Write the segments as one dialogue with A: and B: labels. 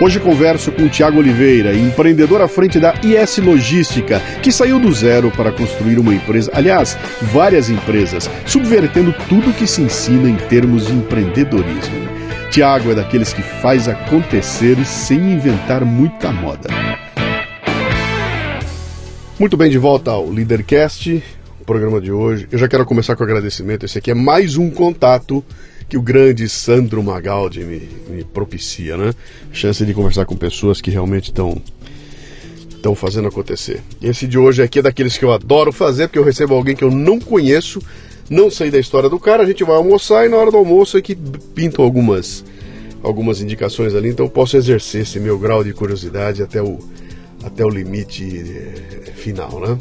A: Hoje converso com Tiago Oliveira, empreendedor à frente da IS Logística, que saiu do zero para construir uma empresa, aliás, várias empresas, subvertendo tudo que se ensina em termos de empreendedorismo. Tiago é daqueles que faz acontecer sem inventar muita moda. Muito bem, de volta ao Leadercast, o programa de hoje. Eu já quero começar com agradecimento. Esse aqui é mais um contato que o grande Sandro Magaldi me, me propicia, né? Chance de conversar com pessoas que realmente estão estão fazendo acontecer. Esse de hoje aqui é daqueles que eu adoro fazer, porque eu recebo alguém que eu não conheço, não sei da história do cara, a gente vai almoçar e na hora do almoço é que pintam algumas algumas indicações ali, então eu posso exercer esse meu grau de curiosidade até o até o limite eh, final, né?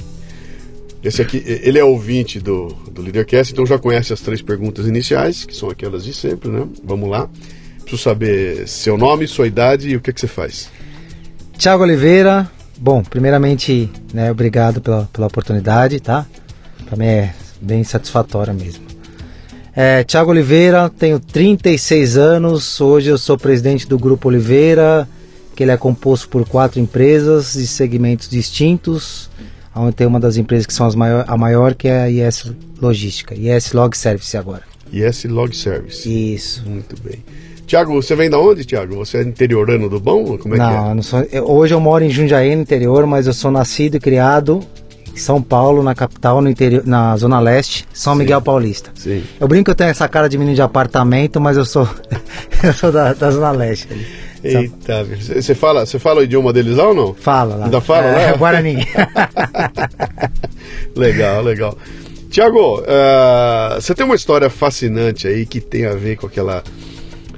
A: Esse aqui, ele é ouvinte do, do Leadercast, então já conhece as três perguntas iniciais, que são aquelas de sempre, né? Vamos lá. Preciso saber seu nome, sua idade e o que, que você faz.
B: Tiago Oliveira, bom, primeiramente, né, obrigado pela, pela oportunidade, tá? Para mim é bem satisfatória mesmo. É, Tiago Oliveira, tenho 36 anos, hoje eu sou presidente do Grupo Oliveira, que ele é composto por quatro empresas de segmentos distintos onde tem uma das empresas que são as maior, a maior, que é a IS Logística, IS Log Service agora.
A: IS Log Service.
B: Isso.
A: Muito bem. Tiago, você vem da onde, Tiago? Você é interiorano do bom? Como é
B: não,
A: que é?
B: não sou. Eu, hoje eu moro em Jundiaí, no interior, mas eu sou nascido e criado em São Paulo, na capital, no interior, na Zona Leste, São Sim. Miguel Paulista.
A: Sim.
B: Eu brinco que eu tenho essa cara de menino de apartamento, mas eu sou, eu sou da, da Zona Leste.
A: Eita, você fala, você fala o idioma deles lá ou não?
B: Fala lá.
A: Ainda fala,
B: é,
A: né?
B: Guarani.
A: legal, legal. Tiago, uh, você tem uma história fascinante aí que tem a ver com aquela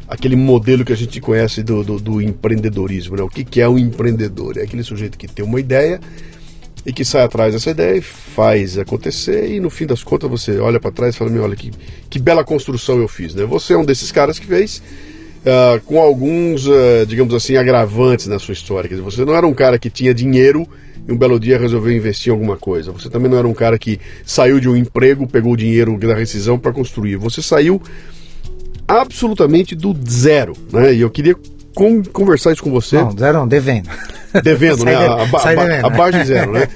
A: aquele modelo que a gente conhece do, do, do empreendedorismo, né? O que, que é um empreendedor? É aquele sujeito que tem uma ideia e que sai atrás dessa ideia e faz acontecer e no fim das contas você olha para trás e fala, olha que, que bela construção eu fiz, né? Você é um desses caras que fez uh, com alguns, uh, digamos assim, agravantes na sua história. Quer dizer, você não era um cara que tinha dinheiro e um belo dia resolveu investir em alguma coisa. Você também não era um cara que saiu de um emprego, pegou o dinheiro da rescisão para construir. Você saiu absolutamente do zero, né? E eu queria com, conversar isso com você.
B: Não, zero não, devendo.
A: Devendo, né? A, a, devendo. abaixo de zero, né?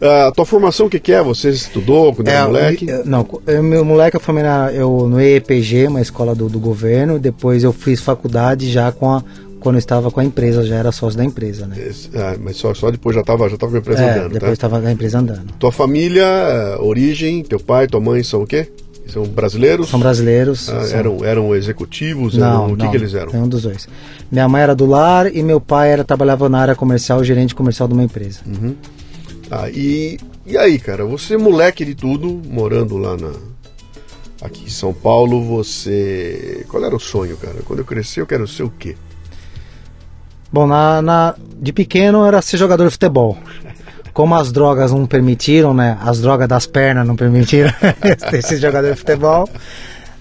A: A tua formação, o que, que, é? Você estudou quando é, era moleque?
B: Eu, não, eu, meu moleque eu formei na, eu, no EPG, uma escola do, do governo. Depois eu fiz faculdade já com a, quando eu estava com a empresa, já era sócio da empresa, né?
A: Ah, mas só, só depois já estava já tava com a empresa
B: é,
A: andando,
B: depois estava
A: tá?
B: com a empresa andando.
A: Tua família, origem, teu pai, tua mãe são o quê? São brasileiros?
B: São brasileiros.
A: Ah,
B: são...
A: Eram, eram executivos?
B: Não,
A: eram, o
B: não,
A: que, que eles eram?
B: Nenhum dos dois. Minha mãe era do lar e meu pai era, trabalhava na área comercial, gerente comercial de uma empresa.
A: Uhum. Ah, e, e aí, cara, você moleque de tudo, morando lá na, aqui em São Paulo, você. Qual era o sonho, cara? Quando eu crescer, eu quero ser o quê?
B: Bom, na, na, de pequeno era ser jogador de futebol como as drogas não permitiram, né? As drogas das pernas não permitiram esse jogador de futebol.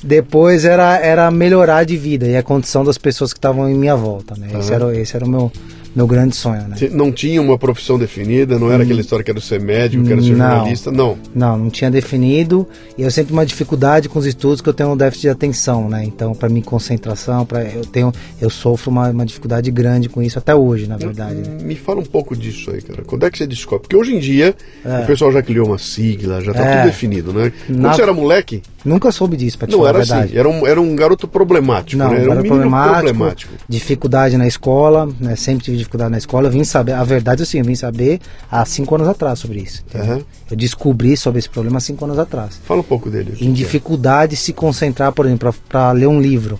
B: Depois era, era melhorar de vida e a condição das pessoas que estavam em minha volta, né? Uhum. Esse, era, esse era o meu, meu grande sonho, né?
A: Não tinha uma profissão definida, não era hum, aquela história que era ser médico, que era ser não, jornalista, não.
B: Não, não tinha definido. E eu sempre uma dificuldade com os estudos que eu tenho um déficit de atenção, né? Então, para mim concentração, para eu tenho eu sofro uma, uma dificuldade grande com isso até hoje, na verdade. Né?
A: Me fala um pouco disso aí, cara. Quando é que você descobre? Porque hoje em dia é. o pessoal já criou uma sigla, já tá é. tudo definido, né? Quando na... você era moleque,
B: Nunca soube disso, pra te
A: Não
B: falar
A: era
B: a verdade.
A: assim, era um, era um garoto problemático,
B: Não,
A: né? Era um
B: era
A: menino
B: problemático,
A: problemático.
B: dificuldade na escola, né? Sempre tive dificuldade na escola. Eu vim saber, a verdade é assim, eu vim saber há cinco anos atrás sobre isso.
A: Aham.
B: Eu descobri sobre esse problema há cinco anos atrás.
A: Fala um pouco dele.
B: Em
A: é.
B: dificuldade de se concentrar, por exemplo, para ler um livro.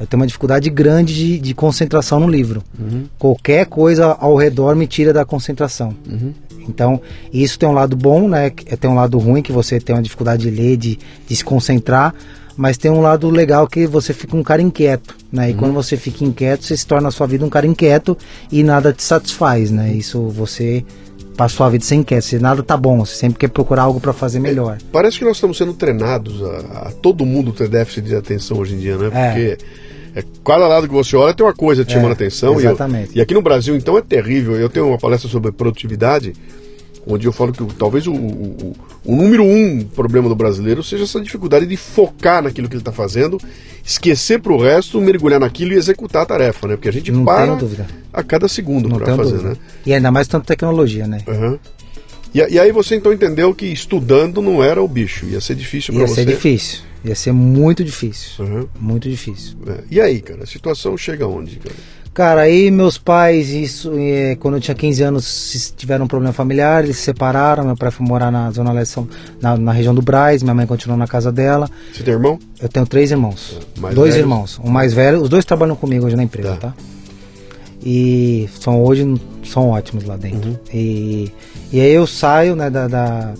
B: Eu tenho uma dificuldade grande de, de concentração no livro.
A: Uhum.
B: Qualquer coisa ao redor me tira da concentração.
A: Uhum.
B: Então, isso tem um lado bom, né? que- Tem um lado ruim, que você tem uma dificuldade de ler, de, de se concentrar. Mas tem um lado legal que você fica um cara inquieto, né? E quando você fica inquieto, você se torna a sua vida um cara inquieto e nada te satisfaz, né? Isso você passa a sua vida sem inquieto. Se nada tá bom, você sempre quer procurar algo para fazer melhor.
A: Parece que nós estamos sendo treinados a, a todo mundo ter déficit de atenção hoje em dia, né?
B: É.
A: Porque é, cada lado que você olha tem uma coisa te
B: É,
A: chamando a atenção. e eu-
B: exatamente.
A: E, aqui no Brasil, então, é terrível. Eu tenho uma palestra sobre produtividade, onde eu falo que talvez o, o- o número um problema do brasileiro seja essa dificuldade de focar naquilo que ele está fazendo, esquecer para o resto, mergulhar naquilo e executar a tarefa, né? Porque a gente
B: Não
A: para a cada segundo para fazer,
B: dúvida.
A: né?
B: E ainda mais tanto tecnologia, né?
A: Aham. E, e aí você então entendeu que estudando não era o bicho, ia ser difícil para
B: Ia
A: você.
B: ser difícil. Ia ser muito difícil.
A: Aham.
B: Muito difícil.
A: É. E aí, cara, a situação chega onde, cara?
B: Cara, aí meus pais, isso, eh, quando eu tinha 15 anos, tiveram um problema familiar, eles se separaram. Meu pai foi morar na Zona Leste, na, na região do Braz, minha mãe continuou na casa dela.
A: Você tem irmão?
B: Eu tenho três irmãos.
A: Mais
B: dois
A: velhos?
B: irmãos. Um mais velho, os dois trabalham comigo hoje na empresa,
A: Tá.
B: tá? E são hoje são ótimos lá dentro.
A: Uhum.
B: E, e aí eu saio, né, da, da,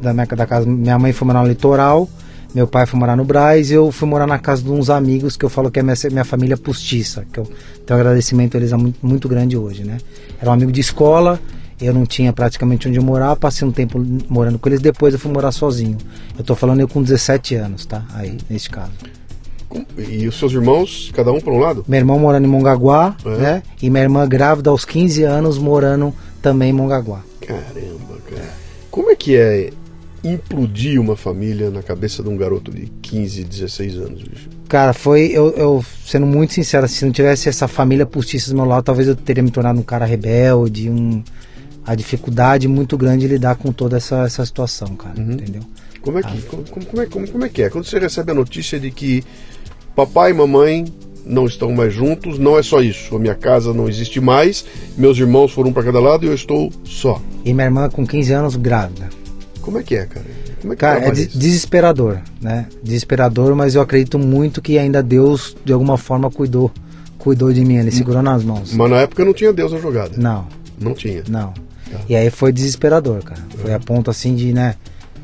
B: da minha da casa. Minha mãe foi morar no litoral, meu pai foi morar no Braz, e eu fui morar na casa de uns amigos que eu falo que é minha, minha família postiça, que eu tenho um agradecimento a eles muito, muito grande hoje, né? Era um amigo de escola, eu não tinha praticamente onde eu morar, passei um tempo morando com eles, depois eu fui morar sozinho. Eu tô falando eu com 17 anos, tá? Aí, neste caso.
A: E os seus irmãos, cada um para um lado?
B: Meu irmão morando em Mongaguá,
A: É.
B: né? E minha irmã grávida aos 15 anos morando também em Mongaguá.
A: Caramba, cara. Como é que é implodir uma família na cabeça de um garoto de 15, 16 anos, bicho?
B: Cara, foi, eu, eu sendo muito sincero, se não tivesse essa família postiça do meu lado, talvez eu teria me tornado um cara rebelde, um, a dificuldade muito grande de lidar com toda essa, essa situação, cara,
A: Uhum.
B: entendeu?
A: Como é que, como, como- como é, como, como é que é? Quando você recebe a notícia de que papai e mamãe não estão mais juntos, não é só isso. A minha casa não existe mais, meus irmãos foram para cada lado e eu estou só.
B: E minha irmã com 15 anos grávida.
A: Como é que é, cara? Como é que
B: Cara, é
A: isso?
B: desesperador, né? Desesperador, mas eu acredito muito que ainda Deus, de alguma forma, cuidou. Cuidou de mim, ele segurou nas mãos.
A: Mas na época não tinha Deus na jogada.
B: Não,
A: Não tinha.
B: Não.
A: Tá.
B: E aí foi desesperador, cara. Foi a ponto assim de, né?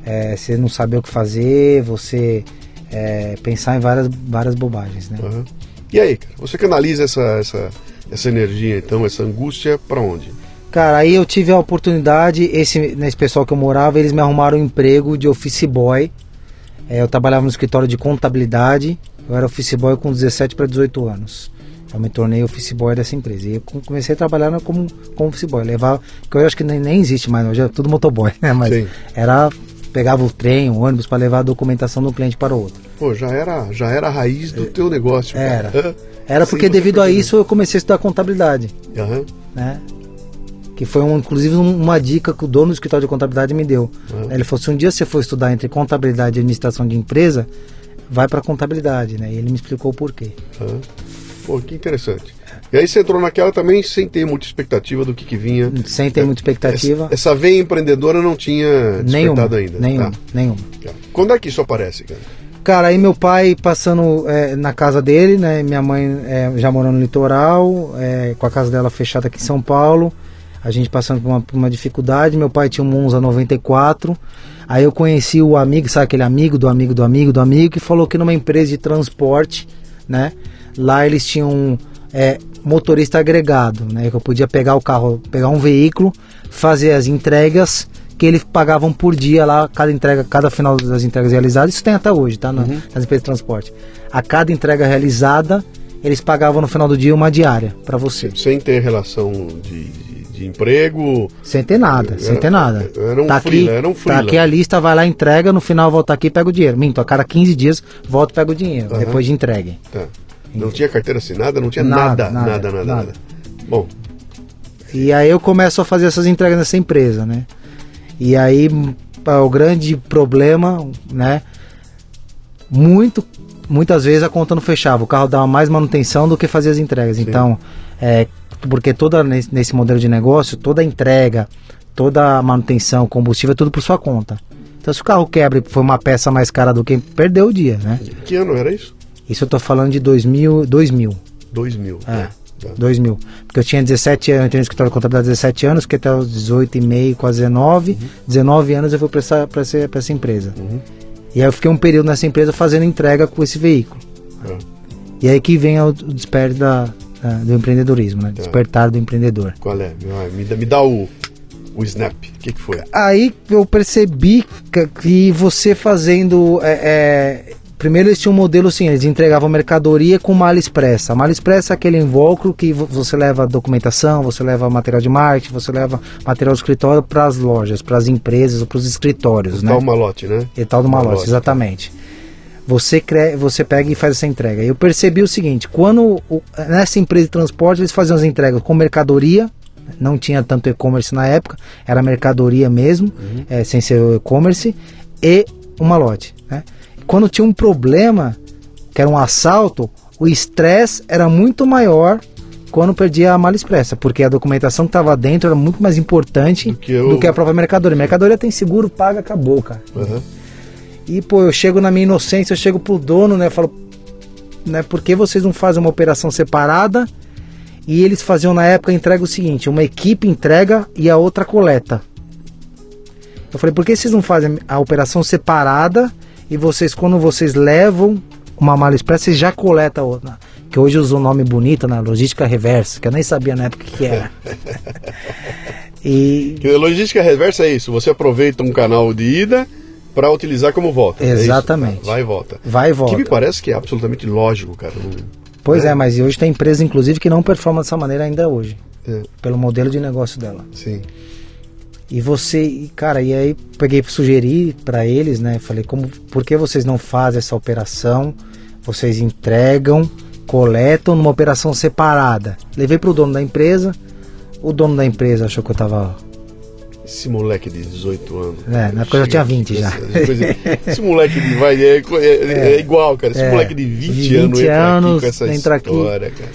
B: é, você não saber o que fazer, você é, pensar em várias, várias bobagens, né?
A: E aí, cara? Você canaliza essa, essa, essa energia, então, essa angústia, para onde?
B: Cara, aí eu tive a oportunidade, esse, nesse pessoal que eu morava, eles me arrumaram um emprego de office boy. É, eu trabalhava no escritório de contabilidade, eu era office boy com 17 para 18 anos. Eu me tornei office boy dessa empresa. E eu com- comecei a trabalhar como, como office boy. Levava, que eu acho que nem, nem existe mais, hoje é tudo motoboy, né? Mas
A: Sim.
B: era. Pegava o trem, o ônibus para levar a documentação de um cliente para o outro.
A: Pô, já era, já era a raiz do teu negócio.
B: Era.
A: cara.
B: Era porque devido a isso eu comecei a estudar contabilidade.
A: Aham.
B: né? Que foi um, inclusive um- uma dica que o dono do escritório de contabilidade me deu.
A: Uhum.
B: Ele falou: se um dia você for estudar entre contabilidade e administração de empresa, vai para contabilidade, né? E ele me explicou o porquê.
A: aham. Pô, que interessante. E aí você entrou naquela também sem ter muita expectativa do que, que vinha.
B: Sem ter muita expectativa.
A: Essa, essa veia empreendedora não tinha
B: nenhuma,
A: despertado ainda.
B: nenhuma,
A: Tá.
B: nenhuma.
A: Quando é que isso aparece, cara?
B: Cara, aí meu pai passando é, na casa dele, né? Minha mãe é, já morando no litoral, é, com a casa dela fechada aqui em São Paulo. A gente passando por uma, por uma dificuldade. Meu pai tinha um Monza 94. Aí eu conheci o amigo, sabe aquele amigo do amigo do amigo do amigo, que falou que numa empresa de transporte, né? Lá eles tinham é, motorista agregado, né? Que eu podia pegar o carro, pegar um veículo, fazer as entregas que eles pagavam por dia lá, cada entrega, cada final das entregas realizadas, isso tem até hoje, tá? Na- Nas empresas de transporte. A cada entrega realizada, eles pagavam no final do dia uma diária para você.
A: Sem ter relação de, de, emprego.
B: Sem ter nada, sem ter nada.
A: era um
B: tá aqui,
A: freela, era um
B: tá aqui a lista, vai lá, entrega, no final volta aqui e pega o dinheiro. Minto, a cada 15 dias volta e pega o dinheiro,
A: Aham.
B: depois de entregue.
A: Tá. Não tinha carteira assinada, não tinha nada,
B: Nada,
A: nada,
B: nada,
A: nada, nada. Bom,
B: E aí eu começo a fazer essas entregas nessa empresa, né? E aí m- o grande problema, né? muito, muitas vezes a conta não fechava. O carro dava mais manutenção do que fazia as entregas.
A: Sim.
B: Então, é, porque toda nesse, modelo de negócio, toda a entrega, toda a manutenção, combustível, é tudo por sua conta. Então, se o carro quebra e foi uma peça mais cara do que perdeu o dia, né?
A: Que ano era isso?
B: Isso eu tô falando de 2000, 2000.
A: 2000.
B: É.
A: né? Tá.
B: 2000. Porque eu tinha 17 anos, eu entrei no escritório de contabilidade 17 anos, que até os 18 e meio, quase 19. 19 anos eu fui para essa, pra essa, pra essa empresa.
A: Uhum.
B: E aí eu fiquei um período nessa empresa fazendo entrega com esse veículo.
A: É.
B: E aí que vem o, o despertar da, da- do empreendedorismo, né?
A: Tá.
B: Despertar do empreendedor.
A: Qual é? Me dá, me dá o, o snap. O que, que foi?
B: Aí eu percebi que, você fazendo. é, é, primeiro eles tinham um modelo assim, eles entregavam mercadoria com mala expressa. A mala expressa é aquele invólucro que vo- você leva documentação, você leva material de marketing, você leva material do escritório para as lojas, para as empresas ou para os escritórios,
A: O
B: né?
A: tal malote, né?
B: E tal do malote,
A: Malote,
B: exatamente. Você, cre... você pega e faz essa entrega. Eu percebi o seguinte: quando nessa empresa de transporte eles faziam as entregas com mercadoria, não tinha tanto e-commerce na época, era mercadoria mesmo, eh, sem ser o e-commerce, e um malote. Né? Quando tinha um problema, que era um assalto, o estresse era muito maior quando perdia a mala expressa, porque a documentação que estava dentro era muito mais importante
A: Do que o-
B: do que a própria mercadoria. Mercadoria tem seguro, paga, acabou, cara.
A: Aham.
B: E, pô, eu chego na minha inocência, eu chego pro dono, né? Falo, né? Por que vocês não fazem uma operação separada? E eles faziam na época entrega o seguinte: uma equipe entrega e a outra coleta. Eu falei, por que vocês não fazem a operação separada e vocês, quando vocês levam uma mala expressa, vocês já coletam a outra? Que hoje usa um nome bonito, na logística reversa, que eu nem sabia na época o que era. e
A: logística reversa é isso. Você aproveita um canal de ida para utilizar como volta. é isso?
B: Exatamente.
A: Vai e volta.
B: vai e
A: Que
B: volta.
A: me parece que é absolutamente lógico, cara.
B: Pois
A: É.
B: é, mas hoje tem empresa, inclusive, que não performa dessa maneira ainda hoje.
A: É,
B: Pelo modelo de negócio dela.
A: sim.
B: E você, cara, e aí peguei sugerir para eles, né? Falei, como, por que vocês não fazem essa operação? Vocês entregam, coletam numa operação separada. Levei pro dono da empresa. O dono da empresa achou que eu tava.
A: Esse moleque de 18 anos.
B: É, na época eu já tinha 20 já.
A: Coisa- Esse moleque de vai é, é- é igual, cara. Esse
B: É.
A: moleque de 20,
B: 20
A: anos entra
B: anos,
A: aqui com essa
B: entra aqui.
A: história, cara.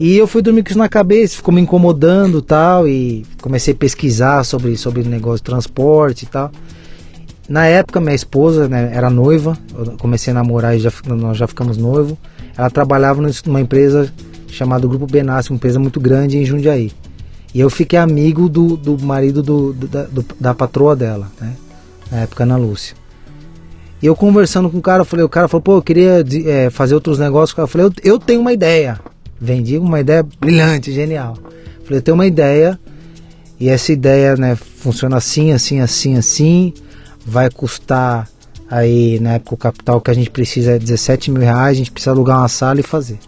B: E eu fui dormir com isso na cabeça, ficou me incomodando tal, e comecei a pesquisar sobre, sobre negócio de transporte e tal. Na época, minha esposa né, era noiva, eu comecei a namorar e já, nós já ficamos noivos. Ela trabalhava num- numa empresa chamada Grupo Benassi, uma empresa muito grande em Jundiaí. E eu fiquei amigo do, do marido do, do- da, do- da patroa dela, né? Na época, Ana Lúcia. E eu conversando com o cara, eu falei, o cara falou, pô, eu queria eh, fazer outros negócios. Eu falei, eu, eu tenho uma ideia. Vendi uma ideia brilhante, genial. Falei, eu tenho uma ideia e essa ideia, né, funciona assim, assim, assim, assim. Vai custar aí, na época, o capital que a gente precisa é 17 mil reais. A gente precisa alugar uma sala e fazer.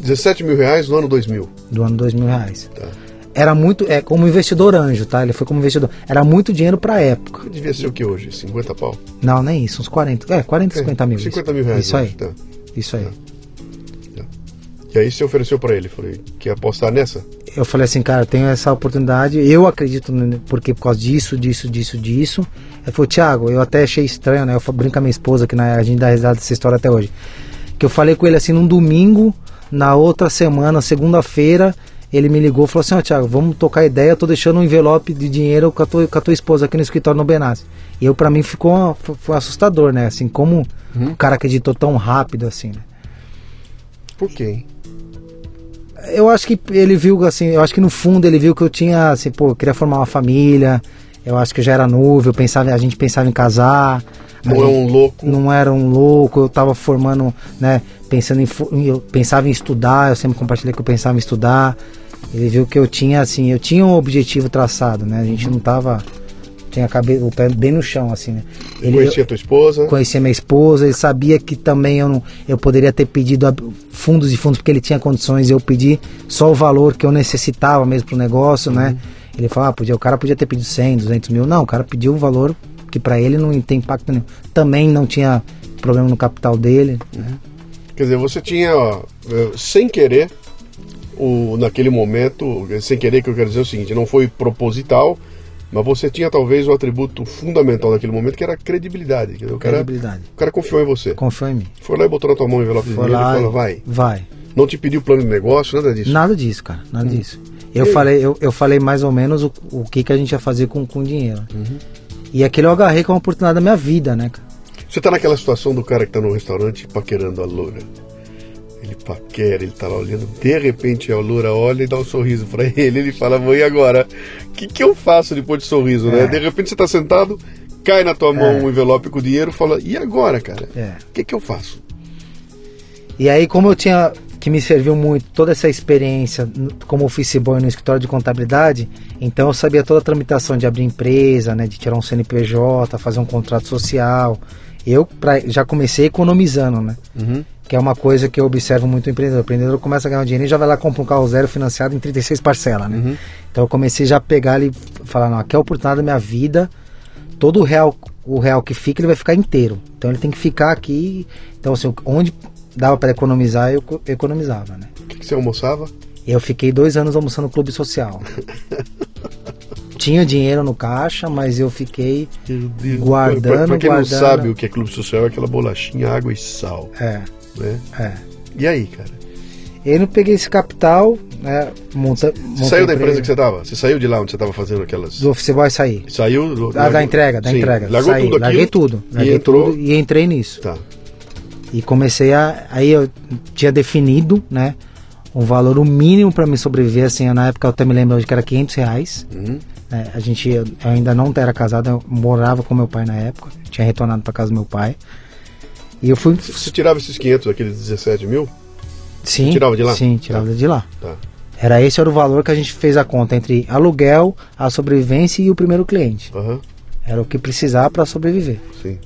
A: 17 mil reais no ano 2000.
B: Do ano 2 mil reais.
A: Tá.
B: Era muito, é como investidor anjo, tá? Ele foi como investidor. Era muito dinheiro pra época.
A: Devia ser o que hoje? 50 pau?
B: Não, nem isso, uns 40. É, 40, 50 mil.
A: 50 mil reais.
B: Isso aí,
A: Tá.
B: isso aí.
A: E aí você ofereceu pra ele. Falei, quer apostar nessa?
B: eu falei assim, cara, tenho essa oportunidade, eu acredito, porque por causa disso, disso, disso, disso. Ele falou, Thiago, eu até achei estranho, né? Eu brinco com a minha esposa, que a gente dá risada dessa história até hoje. Que eu falei com ele assim num domingo, na outra semana, segunda-feira, ele me ligou e falou assim, ó Thiago, vamos tocar ideia, eu tô deixando um envelope de dinheiro com a tua, com a tua esposa aqui no escritório no Benassi. E eu, pra mim, ficou foi, assustador, né? Assim, como o cara acreditou tão rápido assim, né?
A: Por quê?
B: Eu acho que ele viu assim, eu acho que no fundo ele viu que eu tinha, assim, pô, eu queria formar uma família. Eu acho que eu já era novo, eu pensava, a gente pensava em casar.
A: Não é
B: gente
A: um louco.
B: não era um louco, eu tava formando, né, pensando em- eu pensava em estudar, eu sempre compartilhei que eu pensava em estudar. Ele viu que eu tinha assim, eu tinha um objetivo traçado, né? A gente não tava tinha a cabeça, o pé bem no chão assim, né? Ele
A: Conhecia a tua esposa.
B: conhecia minha esposa, ele sabia que também eu não, eu poderia ter pedido fundos e fundos porque ele tinha condições, eu pedi só o valor que eu necessitava mesmo pro negócio, né? Ele falou, ah, podia, o cara podia ter pedido 100, 200 mil, não, o cara pediu o valor que para ele não tem impacto nenhum. Também não tinha problema no capital dele, né?
A: Quer dizer, você tinha, ó, eh, sem querer, o, naquele momento, sem querer que eu quero dizer o seguinte, não foi proposital, Mas você tinha talvez o atributo fundamental daquele momento que era a credibilidade. dizer, O cara,
B: Credibilidade.
A: o cara confiou em você.
B: Confiou em mim.
A: Foi lá e botou na tua mão o envelope
B: Foi lá.
A: e falou, vai.
B: Vai.
A: Não te pediu plano de negócio, nada disso.
B: Nada disso, cara. Nada
A: Hum.
B: disso. Eu
A: E
B: falei, eu, eu falei mais ou menos o, o que, que a gente ia fazer com, com o dinheiro.
A: Uhum.
B: E aquele eu agarrei como uma oportunidade da minha vida, né, cara?
A: Você tá naquela situação do cara que tá no restaurante paquerando a loura. Ele paquera, ele tá lá olhando. De repente a loura olha e dá um sorriso pra ele. Ele fala, mãe, e agora? O que, que eu faço depois de sorriso, né?
B: É.
A: De repente você tá sentado, cai na tua mão
B: É.
A: um envelope com dinheiro fala, e agora, cara?
B: É.
A: O que, que eu faço?
B: E aí, como eu tinha, que me serviu muito toda essa experiência como office boy no escritório de contabilidade, então eu sabia toda a tramitação de abrir empresa, né, de tirar um CNPJ, fazer um contrato social. Eu pra, já comecei economizando, né?
A: Uhum.
B: Que é uma coisa que eu observo muito no empreendedor. O empreendedor começa a ganhar um dinheiro e já vai lá comprar um carro zero financiado em 36 parcelas, né?
A: Uhum.
B: Então eu comecei já a pegar ali e falar, não, aqui é a oportunidade da minha vida. Todo o real, o real que fica, ele vai ficar inteiro. Então ele tem que ficar aqui. Então, assim, onde dava para economizar, eu co- economizava, né?
A: O que, que você almoçava?
B: Eu fiquei dois anos almoçando no clube social. Tinha dinheiro no caixa, mas eu fiquei. Guardando,
A: pra quem não
B: guardando.
A: sabe o que é clube social, é aquela bolachinha, água e sal,
B: É,
A: né?
B: é.
A: E aí, cara?
B: Eu não peguei esse capital, né? Monta,
A: Você saiu da empresa que você tava? Você saiu de lá onde você tava fazendo aquelas...
B: Do office boy sair.
A: Saiu do,
B: Ah, da entrega, da
A: Sim,
B: entrega.
A: Largou
B: Saí,
A: tudo aquilo.
B: Larguei tudo. Larguei
A: e entrou.
B: tudo e entrei nisso.
A: Tá.
B: E comecei a. Aí eu tinha definido, né? Um valor o mínimo para me sobreviver, assim, na época eu até me lembro que era 500 reais.
A: Uhum.
B: né, a gente, eu ainda não era casado, eu morava com meu pai na época, tinha retornado para casa do meu pai. E eu fui.
A: Você tirava esses 500, aqueles 17 mil?
B: Sim,
A: tirava de lá?
B: Sim, tirava de lá.
A: Tá.
B: Era esse era o valor que a gente fez a conta entre aluguel, a sobrevivência e o primeiro cliente.
A: Aham.
B: Era o que precisava para sobreviver.
A: Sim.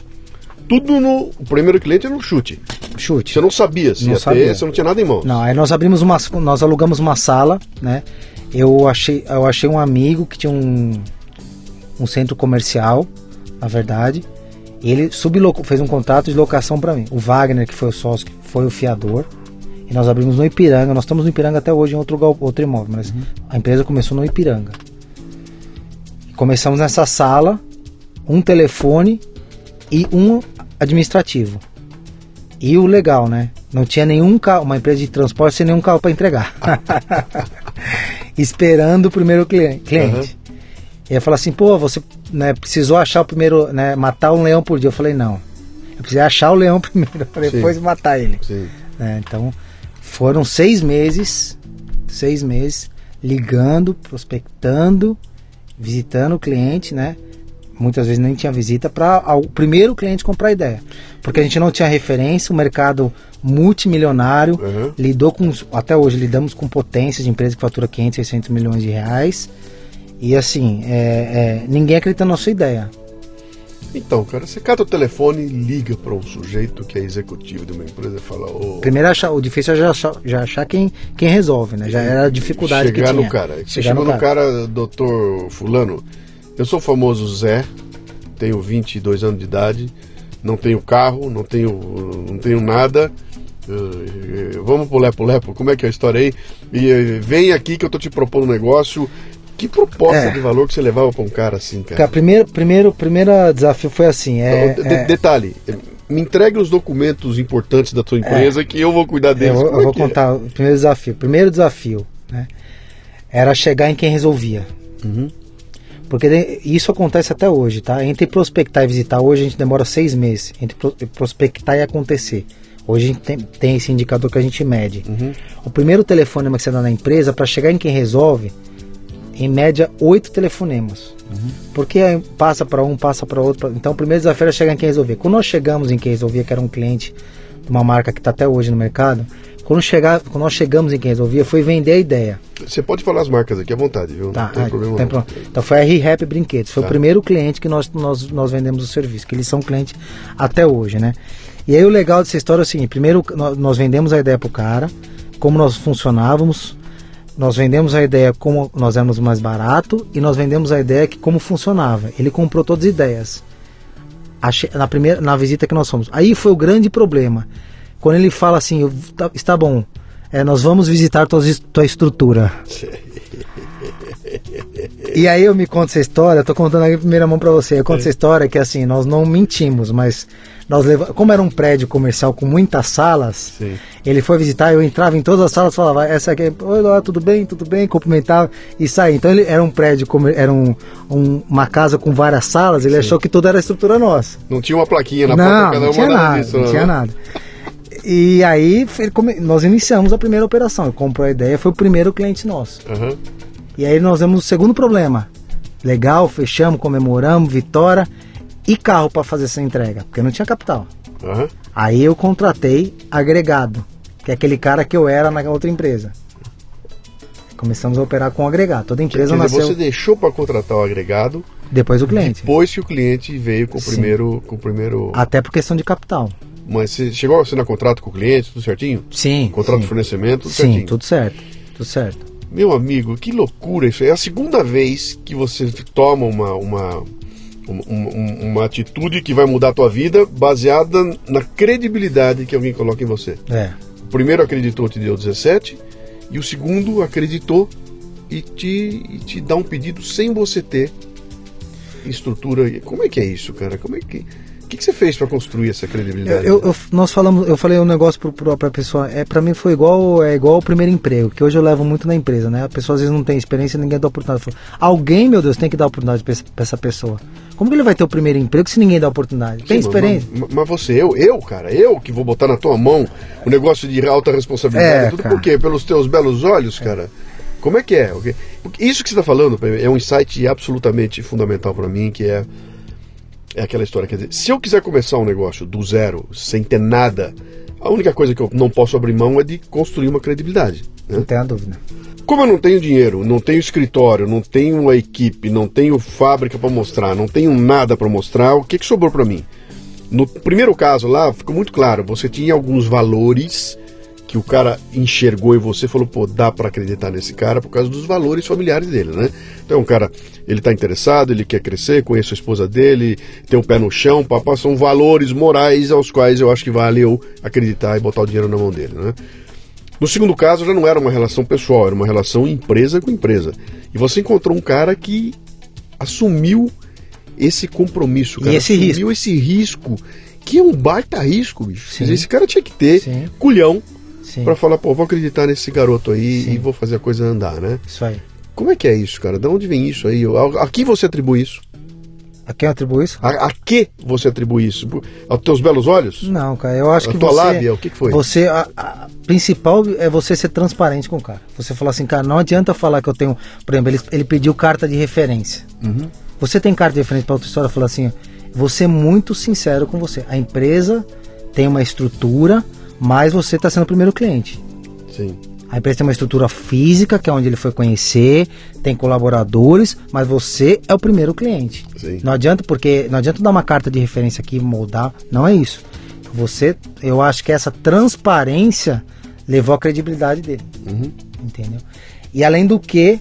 A: Tudo no. O primeiro cliente era no chute.
B: Chute.
A: Você não sabia se
B: Não
A: ia
B: sabia.
A: ter, você não tinha nada em mãos.
B: Não, aí nós abrimos uma, nós alugamos uma sala, né? Eu achei, eu achei um amigo que tinha um, um centro comercial, na verdade. E ele sublocou, fez um contrato de locação para mim. O Wagner, que foi o sócio, foi o fiador. E nós abrimos no Ipiranga. Nós estamos no Ipiranga até hoje em outro, outro imóvel, mas a empresa começou no Ipiranga. Começamos nessa sala, um telefone e um administrativo. E o legal, né? Não tinha nenhum carro, uma empresa de transporte sem nenhum carro para entregar. Esperando o primeiro cliente. cliente. E aí falou assim, pô, você né, precisou achar o primeiro, né, matar um leão por dia. Eu falei, não. Eu precisei achar o leão primeiro, para depois matar ele. Né? Então, foram seis meses, seis meses, ligando, prospectando, visitando o cliente, né? Muitas vezes nem tinha visita para o primeiro cliente comprar ideia. Porque a gente não tinha referência, o mercado multimilionário,
A: Uhum.
B: lidou com, até hoje lidamos com potências de empresas que faturam 500, 600 milhões de reais. E assim, é, é, ninguém acredita na nossa ideia.
A: Então, cara, você cata o telefone e liga para um sujeito que é executivo de uma empresa e fala, ô.
B: Primeiro, achar, o difícil é já achar, já achar quem, quem resolve, né? Já era a dificuldade
A: chegar
B: que tinha.
A: no cara. Você
B: Chegar
A: chegou
B: no
A: no cara, doutor Fulano. Eu sou o famoso Zé, tenho 22 anos de idade, não tenho carro, não tenho, não tenho nada. eh, vamos pro Lepo Lepo, como é que é a história aí? E eh, vem aqui que eu tô te propondo um negócio. Que proposta
B: É.
A: de valor que você levava pra um cara assim,
B: Cara,
A: cara?
B: primeiro, primeiro, primeiro desafio foi assim, é,
A: Então, de-
B: é-
A: Detalhe, me entregue os documentos importantes da tua empresa que eu vou cuidar
B: eu
A: deles.
B: vou,
A: Como
B: eu
A: é
B: vou
A: é?
B: contar o primeiro desafio. Primeiro desafio, né, era chegar em quem resolvia.
A: Uhum.
B: Porque isso acontece até hoje, tá? Entre prospectar e visitar hoje a gente demora seis meses. Entre pro- prospectar e acontecer. Hoje a gente tem, tem esse indicador que a gente mede.
A: Uhum.
B: O primeiro telefonema que você dá na empresa, para chegar em quem resolve, em média, oito telefonemas. Porque aí passa para um, passa para outro. Então, o primeiro desafio era chegar em quem resolver. Quando nós chegamos em quem resolvia, que era um cliente de uma marca que está até hoje no mercado, quando, chegar, quando nós chegamos em quem resolvia, foi vender a ideia.
A: Você pode falar as marcas aqui à vontade, viu?
B: Tá,
A: não tem
B: ah,
A: problema.
B: tem problema. Então foi a R-Rap Brinquedos. Foi
A: Tá.
B: o primeiro cliente que nós, nós, nós vendemos o serviço, que eles são clientes até hoje, né? E aí o legal dessa história é o seguinte, primeiro nós, nós vendemos a ideia pro cara, como nós funcionávamos, nós vendemos a ideia como nós éramos mais barato e nós vendemos a ideia que como funcionava. Ele comprou todas as ideias. Na primeira na visita que nós fomos. Aí foi o grande problema. Quando ele fala assim, tá- está bom, é, nós vamos visitar tua, tua estrutura. E aí eu me conto essa história, eu tô contando aqui em primeira mão para você. Eu conto essa história que assim, nós não mentimos, mas nós levamos, como era um prédio comercial com muitas salas,
A: Sim.
B: ele foi visitar, eu entrava em todas as salas, falava, essa aqui, oi lá, tudo bem, tudo bem, cumprimentava e saía. Então ele era um prédio, era um, um- uma casa com várias salas, ele achou que tudo era estrutura nossa.
A: Não tinha uma plaquinha na
B: não,
A: porta, cada
B: não
A: uma
B: tinha nada,
A: disso,
B: não tinha nada. E aí come- nós iniciamos a primeira operação. Ele comprou a ideia, foi o primeiro cliente nosso.
A: Aham.
B: E aí nós vemos o segundo problema. Legal, fechamos, comemoramos, vitória e carro para fazer essa entrega, porque não tinha capital.
A: Aham.
B: Aí eu contratei agregado, que é aquele cara que eu era na outra empresa. Começamos a operar com agregado. Toda empresa
A: dizer,
B: nasceu
A: você deixou para contratar o agregado
B: depois do cliente.
A: depois que o cliente veio com o
B: Sim.
A: primeiro. Com o primeiro...
B: Até por questão de capital.
A: Mas você chegou a assinar contrato com o cliente, tudo certinho?
B: Sim.
A: Contrato
B: sim.
A: de fornecimento, tudo
B: Sim,
A: certinho.
B: tudo certo. Tudo certo.
A: Meu amigo, que loucura isso. É a segunda vez que você toma uma, uma, uma, atitude que vai mudar a tua vida baseada na credibilidade que alguém coloca em você.
B: É.
A: O primeiro acreditou, te deu 17, e o segundo acreditou e te, e te dá um pedido sem você ter estrutura. Como é que é isso, cara? Como é que. O que, que você fez para construir essa credibilidade?
B: Eu, eu- nós falamos, eu falei um negócio pro, pra pessoa, é, pra mim foi igual, é igual o primeiro emprego, que hoje eu levo muito na empresa, né? A pessoa às vezes não tem experiência, ninguém dá oportunidade. Falo, alguém, meu Deus, tem que dar oportunidade pra essa, pessoa. Como que ele vai ter o primeiro emprego se ninguém dá oportunidade? Tem
A: Sim,
B: experiência?
A: Mas, mas você, eu, eu, cara, eu que vou botar na tua mão o negócio de alta responsabilidade,
B: É,
A: tudo
B: cara.
A: por quê? Pelos teus belos olhos, cara. Como é que é? Isso que você está falando é um insight absolutamente fundamental para mim, que é é aquela história, quer dizer, se eu quiser começar um negócio do zero, sem ter nada, a única coisa que eu não posso abrir mão é de construir uma credibilidade. né?
B: Não tenha dúvida.
A: Como eu não tenho dinheiro, não tenho escritório, não tenho uma equipe, não tenho fábrica para mostrar, não tenho nada para mostrar, o que, que sobrou para mim? No primeiro caso lá, ficou muito claro, você tinha alguns valores que o cara enxergou em você e falou, pô, dá para acreditar nesse cara por causa dos valores familiares dele, né? Então, o cara, ele tá interessado, ele quer crescer, conheço a esposa dele, tem o pé no chão, papá, são valores morais aos quais eu acho que vale eu acreditar e botar o dinheiro na mão dele, né? No segundo caso, já não era uma relação pessoal, era uma relação empresa com empresa. E você encontrou um cara que assumiu esse compromisso,
B: E
A: cara.
B: esse
A: assumiu esse risco, que é um baita risco, bicho.
B: Sim.
A: esse cara tinha que ter
B: Sim.
A: culhão Pra falar, pô, vou acreditar nesse garoto aí
B: Sim.
A: e vou fazer a coisa andar, né?
B: Isso aí.
A: Como é que é isso, cara? De onde vem isso aí? A, a quem você atribui isso?
B: A quem eu atribuo isso?
A: A, a que você atribui isso? Aos teus belos olhos?
B: Não, cara, eu acho
A: A
B: que
A: tua
B: você,
A: lábia, o que que foi?
B: Você, a, a principal é você ser transparente com o cara. Você falar assim, cara, não adianta falar que eu tenho, por exemplo, ele, ele pediu carta de referência.
A: Uhum.
B: Você tem carta de referência para outra história? Falar assim, vou ser muito sincero com você. A empresa tem uma estrutura, mas você está sendo o primeiro cliente.
A: Sim.
B: A empresa tem uma estrutura física, que é onde ele foi conhecer, tem colaboradores, mas você é o primeiro cliente.
A: Sim.
B: Não adianta porque não adianta dar uma carta de referência aqui e moldar, não é isso. Você, eu acho que essa transparência levou a credibilidade dele,
A: Uhum.
B: entendeu? E além do que,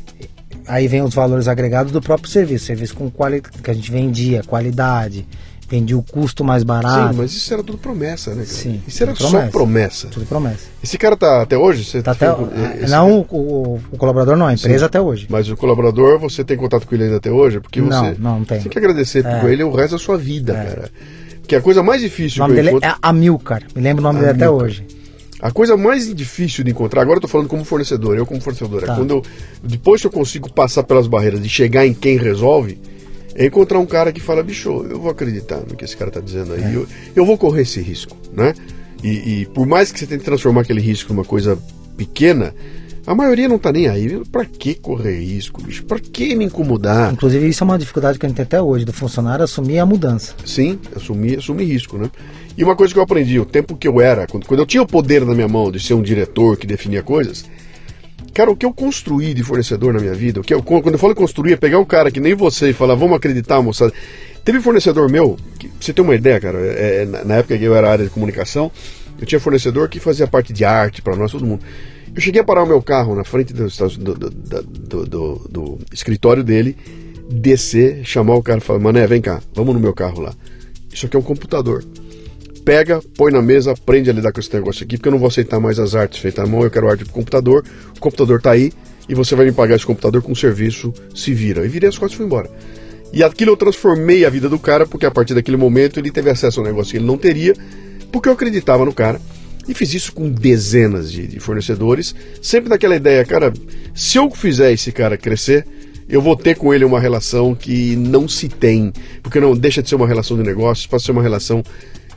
B: aí vem os valores agregados do próprio serviço, serviço com qualidade que a gente vendia, qualidade, vendia o custo mais barato,
A: Sim, mas isso era tudo promessa, né, cara?
B: Sim,
A: Isso era só
B: promessa. tudo promessa.
A: Esse cara tá até hoje? Você
B: Tá até,
A: tem- esse-
B: não o, o- o colaborador não, a empresa
A: Sim.
B: até hoje.
A: Mas o colaborador, você tem contato com ele ainda até hoje? Porque
B: Não,
A: você
B: não, não tem.
A: tem que agradecer
B: É.
A: por ele o resto da sua vida,
B: É.
A: cara. Que a coisa mais
B: O
A: difícil
B: nome
A: que eu
B: dele
A: encontro...
B: é Amilcar, me lembro o nome dele até
A: Amilcar.
B: hoje.
A: A coisa mais difícil de encontrar, agora eu tô falando como fornecedor, eu como fornecedor,
B: Tá.
A: é quando eu, depois que eu consigo passar pelas barreiras de chegar em quem resolve, é encontrar um cara que fala, bicho, eu vou acreditar no que esse cara tá dizendo aí,
B: É.
A: eu, eu vou correr esse risco, né? E, e por mais que você tente transformar aquele risco numa coisa pequena, a maioria não tá nem aí. Pra que correr risco, bicho? Pra que me incomodar?
B: Inclusive, isso é uma dificuldade que a gente tem até hoje, do funcionário assumir a mudança.
A: Sim, assumir, assumir risco, né? E uma coisa que eu aprendi, o tempo que eu era, quando, quando eu tinha o poder na minha mão de ser um diretor que definia coisas, cara, o que eu construí de fornecedor na minha vida, o que eu, quando eu falo construir, é pegar um cara que nem você e falar, vamos acreditar, moçada. Teve fornecedor meu, que, pra você ter uma ideia, cara, é, é, na, época que eu era área de comunicação, eu tinha fornecedor que fazia parte de arte para nós, todo mundo. Eu cheguei a parar o meu carro na frente do, do, do- do- do escritório dele, descer, chamar o cara e falar, mané, vem cá, vamos no meu carro lá. Isso aqui é um computador. Pega, põe na mesa, aprende a lidar com esse negócio aqui, porque eu não vou aceitar mais as artes feitas à mão, eu quero arte pro computador. O computador tá aí, e você vai me pagar esse computador com serviço, se vira. E virei as costas e fui embora. E aquilo eu transformei a vida do cara, porque a partir daquele momento ele teve acesso a um negócio que ele não teria, porque eu acreditava no cara. E fiz isso com dezenas de, de fornecedores, sempre naquela ideia, cara, se eu fizer esse cara crescer, eu vou ter com ele uma relação que não se tem, porque não deixa de ser uma relação de negócios, passa a ser uma relação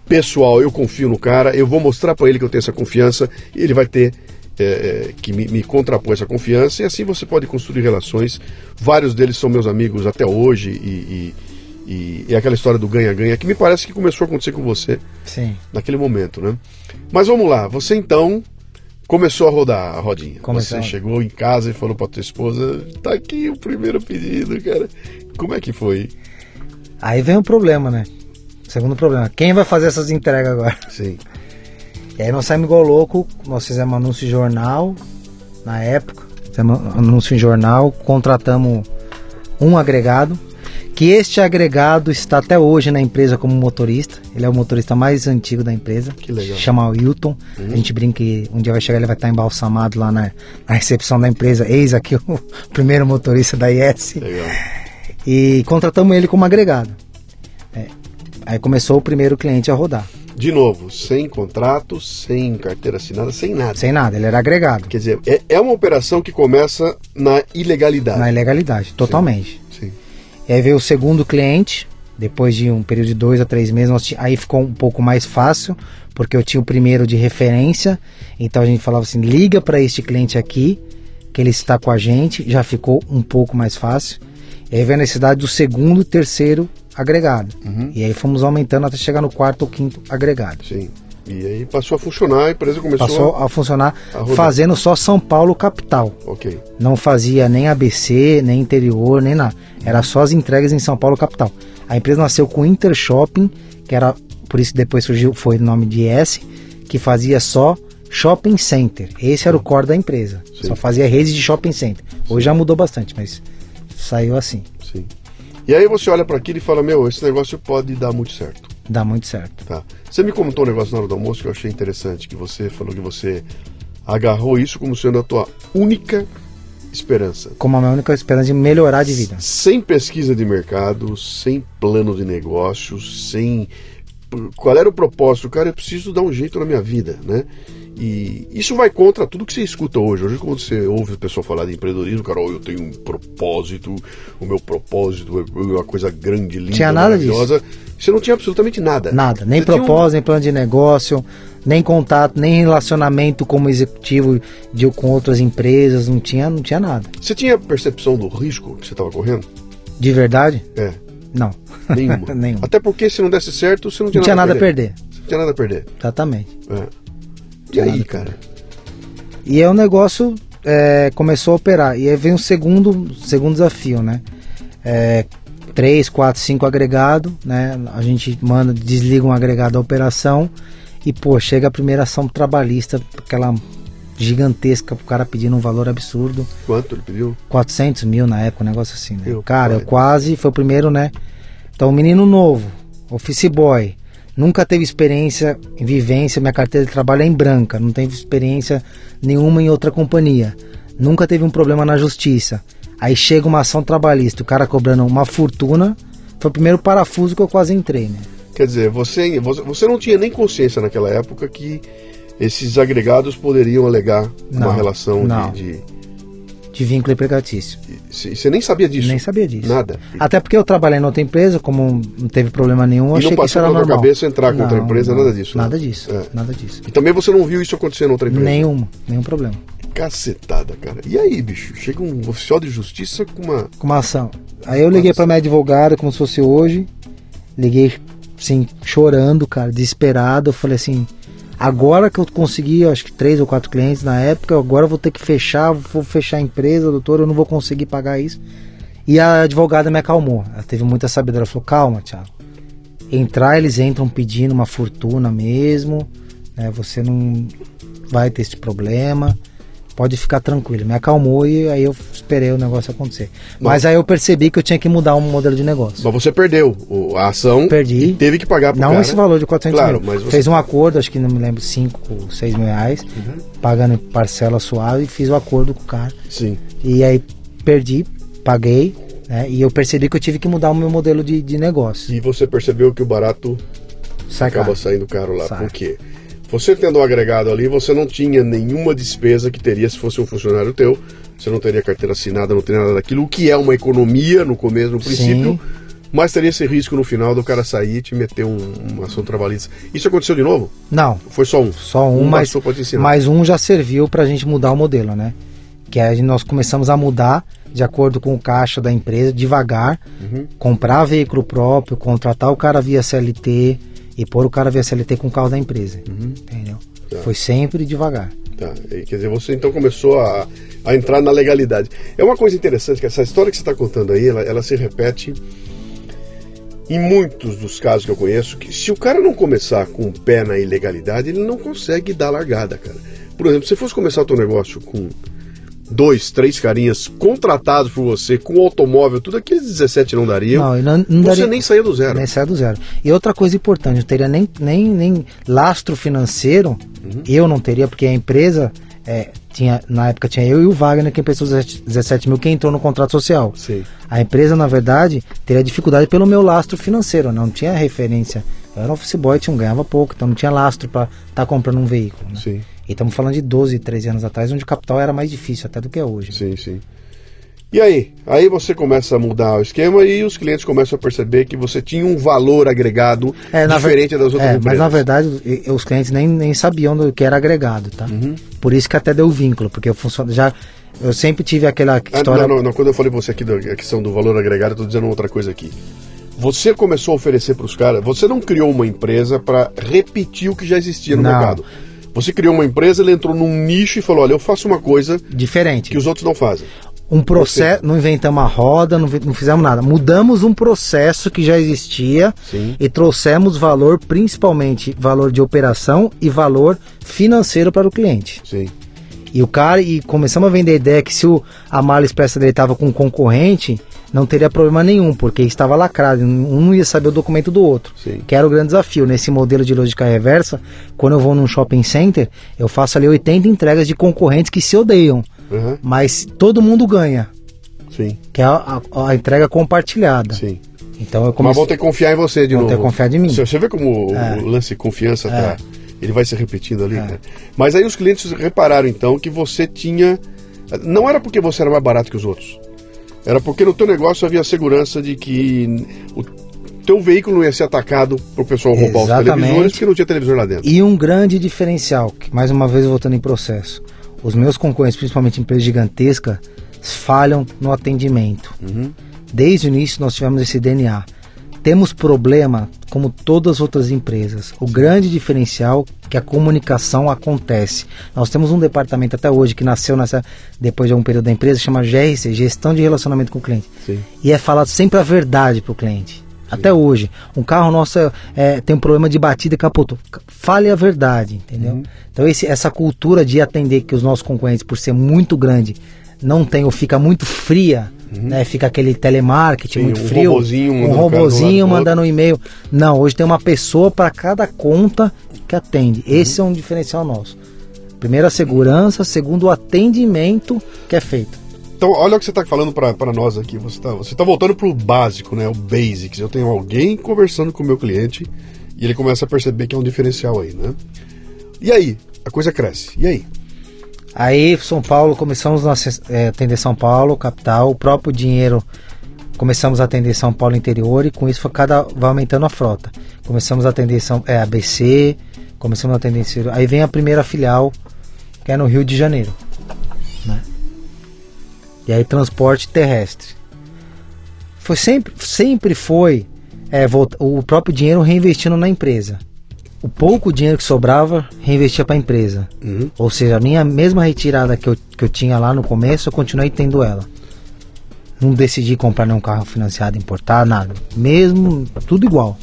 A: pessoal. Eu confio no cara, eu vou mostrar para ele que eu tenho essa confiança e ele vai ter é, é, que me, me contrapõe essa confiança, e assim você pode construir relações. Vários deles são meus amigos até hoje, e, e, e, e aquela história do ganha-ganha, que me parece que começou a acontecer com você
B: Sim.
A: naquele momento, né? Mas vamos lá, você então começou a rodar a rodinha.
B: Começou.
A: Você chegou em casa e falou para tua esposa: tá aqui o primeiro pedido, cara. Como é que foi?
B: Aí vem o problema, né? Segundo problema, quem vai fazer essas entregas agora?
A: Sim.
B: E aí nós saímos igual louco, nós fizemos anúncio em jornal, na época, fizemos anúncio em jornal, contratamos um agregado, que este agregado está até hoje na empresa como motorista, ele é o motorista mais antigo da empresa,
A: Que legal.
B: chama Wilton, a gente brinca que um dia vai chegar ele vai estar embalsamado lá na, na recepção da empresa, eis aqui o primeiro motorista da IS,
A: Legal.
B: e contratamos ele como agregado. Aí começou o primeiro cliente a rodar,
A: De novo, sem contrato, sem carteira assinada, sem nada.
B: sem nada, ele era agregado.
A: Quer dizer, é, é uma operação que começa na ilegalidade.
B: Na ilegalidade, totalmente.
A: Sim.
B: E aí veio o segundo cliente, depois de um período de dois a três meses, aí ficou um pouco mais fácil, porque eu tinha o primeiro de referência, então a gente falava assim, liga para este cliente aqui, que ele está com a gente, já ficou um pouco mais fácil. E aí veio a necessidade do segundo, terceiro agregado.
A: Uhum.
B: E aí fomos aumentando até chegar no quarto ou quinto agregado.
A: Sim. E aí passou a funcionar, a empresa começou
B: Passou a funcionar
A: a
B: fazendo só São Paulo capital.
A: a... Ok.
B: Não fazia nem ABC, nem interior, nem nada. Era só as entregas em São Paulo capital. A empresa nasceu com Inter Shopping, que era por isso que depois surgiu foi o nome de S, que fazia só shopping center. Esse era o core da empresa.
A: Sim.
B: Só fazia rede de shopping center. Hoje já mudou bastante, mas saiu assim.
A: Sim. E aí você olha para aquilo e fala, meu, esse negócio pode dar muito certo.
B: Dá muito certo.
A: Tá. Você me contou um negócio na hora do almoço que eu achei interessante, que você falou que você agarrou isso como sendo a tua única esperança.
B: Como a minha única esperança de melhorar de vida.
A: Sem pesquisa de mercado, sem plano de negócios, sem. Qual era o propósito? Cara, eu preciso dar um jeito na minha vida, né? E isso vai contra tudo que você escuta hoje. Hoje, quando você ouve o pessoal falar de empreendedorismo, cara, ó, eu tenho um propósito, o meu propósito é uma coisa grande, linda,
B: Tinha nada disso.
A: maravilhosa. Você não tinha absolutamente nada.
B: Nada, nem
A: Você tinha um-
B: propósito, nem plano de negócio, nem contato, nem relacionamento como executivo de, com outras empresas, não tinha, não tinha nada.
A: Você tinha percepção do risco que você estava correndo?
B: De verdade?
A: É,
B: Não.
A: nenhuma.
B: Nenhuma.
A: Até porque se não desse certo, você não tinha,
B: Não tinha nada a perder.
A: Você não tinha nada a perder.
B: Exatamente.
A: É. E aí, cara?
B: E aí o negócio é, começou a operar. E aí vem o segundo, segundo desafio, né? É, 3, 4, 5 agregado, né? A gente manda, desliga um agregado da operação e, pô, chega a primeira ação trabalhista, aquela gigantesca, o cara pedindo um valor absurdo.
A: Quanto ele pediu?
B: 400 mil na época, um negócio assim, né?
A: Meu
B: Cara,
A: pai.
B: eu quase, foi o primeiro, né? Então, menino novo, office boy, nunca teve experiência em vivência, minha carteira de trabalho é em branca, não teve experiência nenhuma em outra companhia, nunca teve um problema na justiça. Aí chega uma ação trabalhista, o cara cobrando uma fortuna, foi o primeiro parafuso que eu quase entrei, né?
A: Quer dizer, você, você, não tinha nem consciência naquela época que esses agregados poderiam alegar uma
B: Não,
A: relação
B: não.
A: de, de-
B: De vínculo empregatício.
A: Você você nem sabia disso?
B: Nem sabia disso.
A: Nada.
B: Até porque eu trabalhei em outra empresa, como não teve problema nenhum,
A: E
B: achei
A: não
B: que isso era
A: cabeça entrar com outra empresa, nada disso, né?
B: Nada disso,
A: É.
B: nada disso.
A: E também você não viu isso acontecer em outra empresa?
B: Nenhuma, nenhum problema.
A: Cacetada, cara. E aí, bicho? Chega um oficial de justiça com uma.
B: Com uma ação. Aí eu liguei pra minha advogada, como se fosse hoje. Liguei, assim, chorando, cara, desesperado. Eu falei assim: agora que eu consegui, acho que três ou quatro clientes na época, agora eu vou ter que fechar, vou fechar a empresa, doutor, eu não vou conseguir pagar isso. E a advogada me acalmou. Ela teve muita sabedoria. Ela falou: calma, Thiago. Entrar, eles entram pedindo uma fortuna mesmo. Né? Você não vai ter esse problema. Pode ficar tranquilo. Me acalmou e aí eu esperei o negócio acontecer. Mas aí eu percebi que eu tinha que mudar um modelo de negócio.
A: Mas você perdeu a ação
B: Perdi.
A: e teve que pagar pro
B: Não
A: cara.
B: esse valor de 400
A: Claro,
B: mil.
A: mas você-
B: Fez um acordo, acho que não me lembro, 5 ou 6 mil reais,
A: Uhum.
B: pagando em parcela suave e fiz o acordo com o cara.
A: Sim.
B: E aí perdi, paguei, né? E eu percebi que eu tive que mudar o meu modelo de, de negócio.
A: E você percebeu que o barato
B: Sai
A: acaba
B: caro.
A: saindo caro lá.
B: Sai.
A: Por quê? Você tendo um agregado ali, você não tinha nenhuma despesa que teria se fosse um funcionário teu. Você não teria carteira assinada, não teria nada daquilo, o que é uma economia no começo, no princípio.
B: Sim.
A: Mas teria esse risco no final do cara sair e te meter um, uma ação trabalhista. Isso aconteceu de novo?
B: Não,
A: Foi só um?
B: só um,
A: Um
B: mas, mas um já serviu pra gente mudar o modelo, né? Que aí nós começamos a mudar de acordo com o caixa da empresa, devagar,
A: Uhum.
B: comprar veículo próprio, contratar o cara via CLT e pôr o cara via CLT com o carro da empresa. Entendeu?
A: Tá.
B: Foi sempre devagar.
A: Tá, e, quer dizer, você então começou a, a entrar na legalidade. É uma coisa interessante que essa história que você está contando aí, ela, ela se repete em muitos dos casos que eu conheço, que se o cara não começar com o pé na ilegalidade, ele não consegue dar largada, cara. Por exemplo, se você fosse começar o teu negócio com dois, três carinhas contratados por você, com automóvel, tudo aqueles 17 não dariam,
B: Não, não, não
A: você
B: daria-
A: nem saía do zero.
B: Nem sai do zero. E outra coisa importante, não teria nem, nem, nem lastro financeiro,
A: Uhum.
B: eu não teria, porque a empresa, é, tinha, na época tinha eu e o Wagner, quem prestou os 17 17 mil, quem entrou no contrato social.
A: Sim.
B: A empresa, na verdade, teria dificuldade pelo meu lastro financeiro, não tinha referência. Eu era office boy, tinha, um, ganhava pouco, então não tinha lastro para estar comprando um veículo. Né?
A: Sim,
B: E estamos falando de 12, 13 anos atrás, onde o capital era mais difícil até do que é hoje.
A: sim, sim. E aí? Aí você começa a mudar o esquema e os clientes começam a perceber que você tinha um valor agregado
B: É, ver-
A: diferente das outras
B: é,
A: empresas.
B: Mas na verdade, os clientes nem, nem sabiam do que era agregado, tá?
A: Uhum.
B: Por isso que até deu vínculo, porque eu funciono, já eu sempre tive aquela
A: Ah,
B: história.
A: não, não, não, quando eu falei pra você aqui da questão do valor agregado, eu tô dizendo outra coisa aqui. Você começou a oferecer para os caras, você não criou uma empresa para repetir o que já existia no
B: Não.
A: mercado. Você criou uma empresa, ele entrou num nicho e falou: olha, eu faço uma coisa
B: Diferente.
A: que os outros não fazem.
B: Um processo, não inventamos a roda, não, não fizemos nada. Mudamos um processo que já existia
A: Sim.
B: e trouxemos valor, principalmente valor de operação e valor financeiro para o cliente.
A: Sim.
B: E o cara, e começamos a vender a ideia que se o, a mala expressa dele estava com um concorrente, não teria problema nenhum, porque estava lacrado, um não ia saber o documento do outro.
A: Sim.
B: Que era o grande desafio. Nesse modelo de lógica reversa, quando eu vou num shopping center, eu faço ali 80 entregas de concorrentes que se odeiam,
A: Uhum.
B: mas todo mundo ganha,
A: Sim.
B: que é a, a- a entrega compartilhada.
A: Sim.
B: Então eu
A: Mas
B: comecei.
A: vão ter que confiar em você de
B: Vão
A: novo.
B: ter que confiar em mim.
A: Você, você vê como o-
B: É.
A: o lance de confiança tá. Ele vai se repetindo ali,
B: É.
A: né? Mas aí os clientes repararam então que você tinha. Não era porque você era mais barato que os outros. Era porque no teu negócio havia a segurança de que o teu veículo não ia ser atacado pro pessoal roubar os
B: Exatamente.
A: televisores porque não tinha televisor lá dentro.
B: E um grande diferencial, que mais uma vez voltando em processo, os meus concorrentes, principalmente empresas gigantescas, falham no atendimento.
A: Uhum.
B: Desde o início nós tivemos esse DNA. Temos problema como todas as outras empresas. O grande diferencial é que a comunicação acontece. Nós temos um departamento até hoje que nasceu nessa depois de algum período da empresa, chama GRC, Gestão de Relacionamento com o Cliente.
A: Sim.
B: E é falado sempre a verdade para o cliente. Até hoje. Um carro nosso é, é, tem um problema de batida e capotou. Fale a verdade, entendeu?
A: Uhum.
B: Então esse, essa cultura de atender que os nossos concorrentes, por ser muito grande, não tem ou fica muito fria, né? Fica aquele telemarketing
A: Uhum. Sim,
B: muito
A: um
B: frio.
A: robozinho
B: um robozinho
A: do
B: mandando um e-mail. Não, hoje tem uma pessoa para cada conta que atende.
A: Uhum.
B: Esse é um diferencial nosso. Primeiro a segurança, segundo o atendimento que é feito.
A: Então, olha o que você está falando para nós aqui. Você está você tá voltando para o básico, né? O basics. Eu tenho alguém conversando com o meu cliente e ele começa a perceber que é um diferencial aí, né? E aí? A coisa cresce. E aí?
B: Aí, São Paulo, começamos a é, atender São Paulo, capital, o próprio dinheiro, começamos a atender São Paulo interior e com isso foi cada, vai aumentando a frota. Começamos a atender São, é, ABC, começamos a atender. Aí vem a primeira filial, que é no Rio de Janeiro. Né? E aí transporte terrestre. Foi sempre, sempre foi é, o próprio dinheiro reinvestindo na empresa. O pouco dinheiro que sobrava, reinvestia para a empresa.
A: Uhum.
B: Ou seja, a minha mesma retirada que eu, que eu tinha lá no começo, eu continuei tendo ela. Não decidi comprar nenhum carro financiado, importar, nada. Mesmo, tudo igual.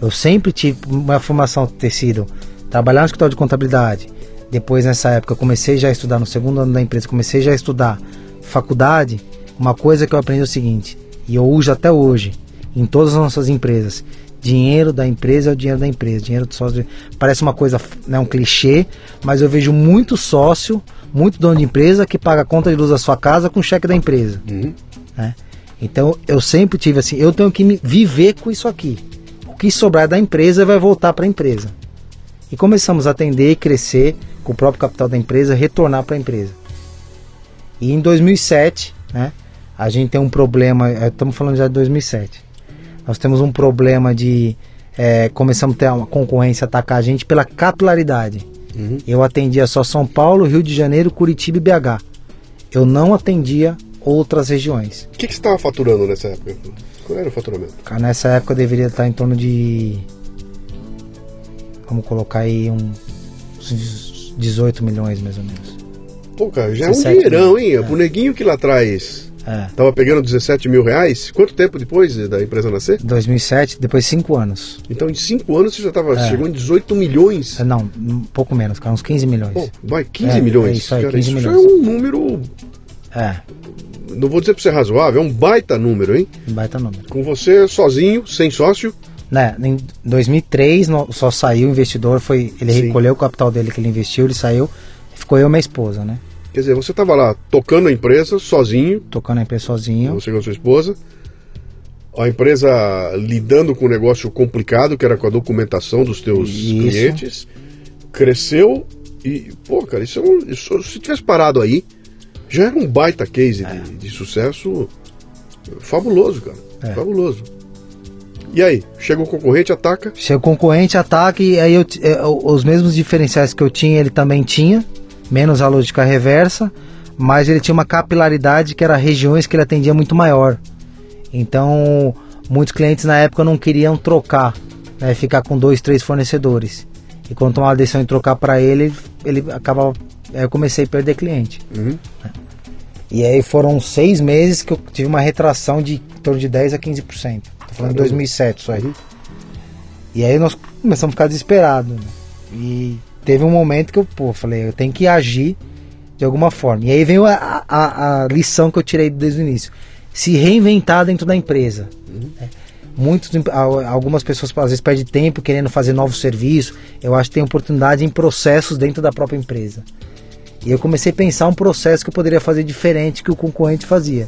B: Eu sempre tive uma formação ter sido trabalhar no escritório de contabilidade, Depois, nessa época, eu comecei já a estudar, no segundo ano da empresa, comecei já a estudar faculdade. Uma coisa que eu aprendi é o seguinte, e eu uso até hoje, em todas as nossas empresas: dinheiro da empresa é o dinheiro da empresa, dinheiro do sócio. Parece uma coisa, né, um clichê, mas eu vejo muito sócio, muito dono de empresa que paga a conta de luz da sua casa com cheque da empresa.
A: Uhum.
B: Né? Então eu sempre tive assim, eu tenho que me viver com isso aqui. O que sobrar da empresa vai voltar para a empresa. E começamos a atender e crescer com o próprio capital da empresa, retornar para a empresa. E em 2007, né, a gente tem um problema, eh, estamos falando já de 2007. Nós temos um problema de é, começamos a ter uma concorrência atacar a gente pela capilaridade.
A: Uhum.
B: Eu atendia só São Paulo, Rio de Janeiro, Curitiba e BH. Eu não atendia outras regiões.
A: O que, que você estava faturando nessa época? Qual era o faturamento?
B: Cara, nessa época eu deveria estar em torno de. Vamos colocar aí uns 18 milhões mais ou menos.
A: Pô, cara, já é um
B: 17
A: dinheirão,
B: mil.
A: hein?
B: É.
A: O neguinho que lá atrás
B: É.
A: tava pegando 17 mil reais. Quanto tempo depois da empresa nascer?
B: 2007, depois 5 anos.
A: Então, em 5 anos você já tava,
B: É.
A: chegou em 18 milhões.
B: É, Não, um pouco menos, cara, uns 15 milhões.
A: Pô, vai, 15
B: É,
A: milhões.
B: é isso aí,
A: cara,
B: 15
A: isso
B: milhões.
A: é um número,
B: É,
A: não vou dizer pra ser razoável, é um baita número, hein?
B: um baita número.
A: Com você sozinho, sem sócio.
B: Né, em 2003 no- só saiu o investidor, foi, ele
A: Sim.
B: recolheu o capital dele que ele investiu, ele saiu, ficou eu e minha esposa, né?
A: Quer dizer, você tava lá tocando a empresa sozinho,
B: Tocando a empresa sozinho.
A: você com a sua esposa. A empresa lidando com um negócio complicado, que era com a documentação dos teus
B: Isso.
A: clientes. Cresceu e, pô, cara, isso, é um, isso se tivesse parado aí, já era um baita case
B: É.
A: de, de sucesso fabuloso, cara.
B: É.
A: Fabuloso. E aí, chega o concorrente, ataca.
B: Chega o concorrente, ataca e aí eu t- eh, os mesmos diferenciais que eu tinha, ele também tinha, menos a lógica reversa, mas ele tinha uma capilaridade que era regiões que ele atendia muito maior. Então, muitos clientes na época não queriam trocar, né, ficar com dois, três fornecedores. E quando tomava a decisão de trocar para ele, ele acabava. Aí eu comecei a perder cliente.
A: Uhum.
B: E aí foram seis meses que eu tive uma retração de em torno de 10 a 15%. Tô falando de
A: Caramba.
B: 2007 isso aí.
A: Uhum.
B: E aí nós começamos a ficar desesperados. né? E teve um momento que eu pô, falei, eu tenho que agir de alguma forma. E aí veio a, a, a lição que eu tirei desde o início. Se reinventar dentro da empresa. né? Muitos, algumas pessoas às vezes perdem tempo querendo fazer novos serviços. Eu acho que tem oportunidade em processos dentro da própria empresa. E eu comecei a pensar um processo que eu poderia fazer diferente que o concorrente fazia.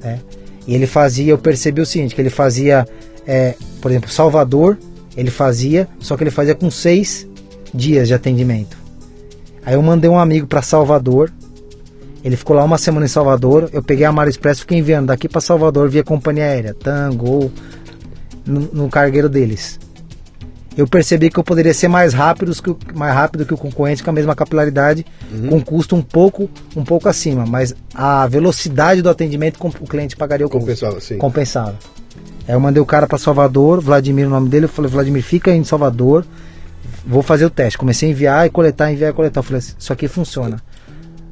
B: né? E ele fazia, eu percebi o seguinte, que ele fazia, é, por exemplo, Salvador, ele fazia, só que ele fazia com seis dias de atendimento. Aí eu mandei um amigo para Salvador, ele ficou lá uma semana em Salvador, eu peguei a Mara Express e fiquei enviando daqui para Salvador via companhia aérea, Tango, no, no cargueiro deles. Eu percebi que eu poderia ser mais rápido que, o- mais rápido que o concorrente com a mesma capilaridade, com custo um pouco, um pouco acima, mas a velocidade do atendimento com- o cliente pagaria o custo.
A: Compensava, sim.
B: Compensava. Aí eu mandei o cara para Salvador, Vladimir, o nome dele, eu falei, Vladimir, fica aí em Salvador, vou fazer o teste. Comecei a enviar e coletar, enviar e coletar. Eu falei, isso aqui funciona.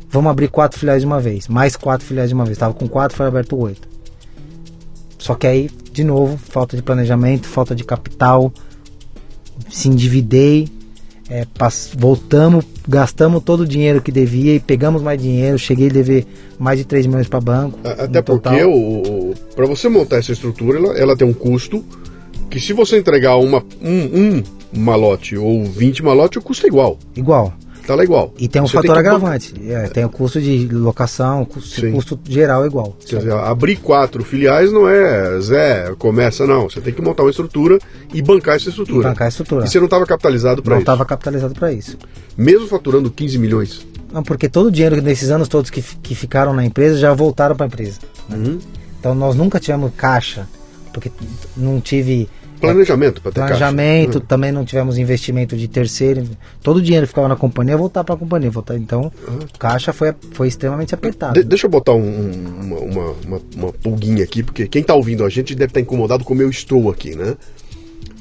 B: Vamos abrir quatro filiais de uma vez, mais quatro filiais de uma vez. Tava com quatro, foi aberto oito. Só que aí, de novo, falta de planejamento, falta de capital, se endividei, é, pass- voltamos, gastamos todo o dinheiro que devia e pegamos mais dinheiro. Cheguei a dever mais de 3 milhões para banco.
A: Até porque o, para você montar essa estrutura, ela, ela tem um custo que se você entregar uma, um, um malote ou 20 malote, o custo é igual.
B: Igual.
A: Tá lá igual.
B: E tem um
A: Você
B: fator
A: que
B: agravante. É, tem o custo de locação, o custo,
A: Sim.
B: custo geral é igual.
A: Quer dizer, abrir quatro filiais não é Zé, começa não. Você tem que montar uma estrutura e bancar essa estrutura.
B: Bancar a estrutura.
A: E você não estava capitalizado para
B: não
A: isso.
B: estava capitalizado para isso.
A: Mesmo faturando 15 milhões.
B: Não, porque todo o dinheiro nesses anos todos que, que ficaram na empresa já voltaram para a empresa.
A: Uhum.
B: Então nós nunca tivemos caixa, porque não tive
A: Planejamento para ter
B: planejamento,
A: caixa. Uhum.
B: também não tivemos investimento de terceiro. Todo o dinheiro que ficava na companhia voltar para a companhia. Voltar, então, caixa foi, foi extremamente apertado.
A: De- deixa eu botar um- um- uma, uma, uma, uma pulguinha aqui, porque quem tá ouvindo a gente deve estar incomodado como eu estou aqui, né?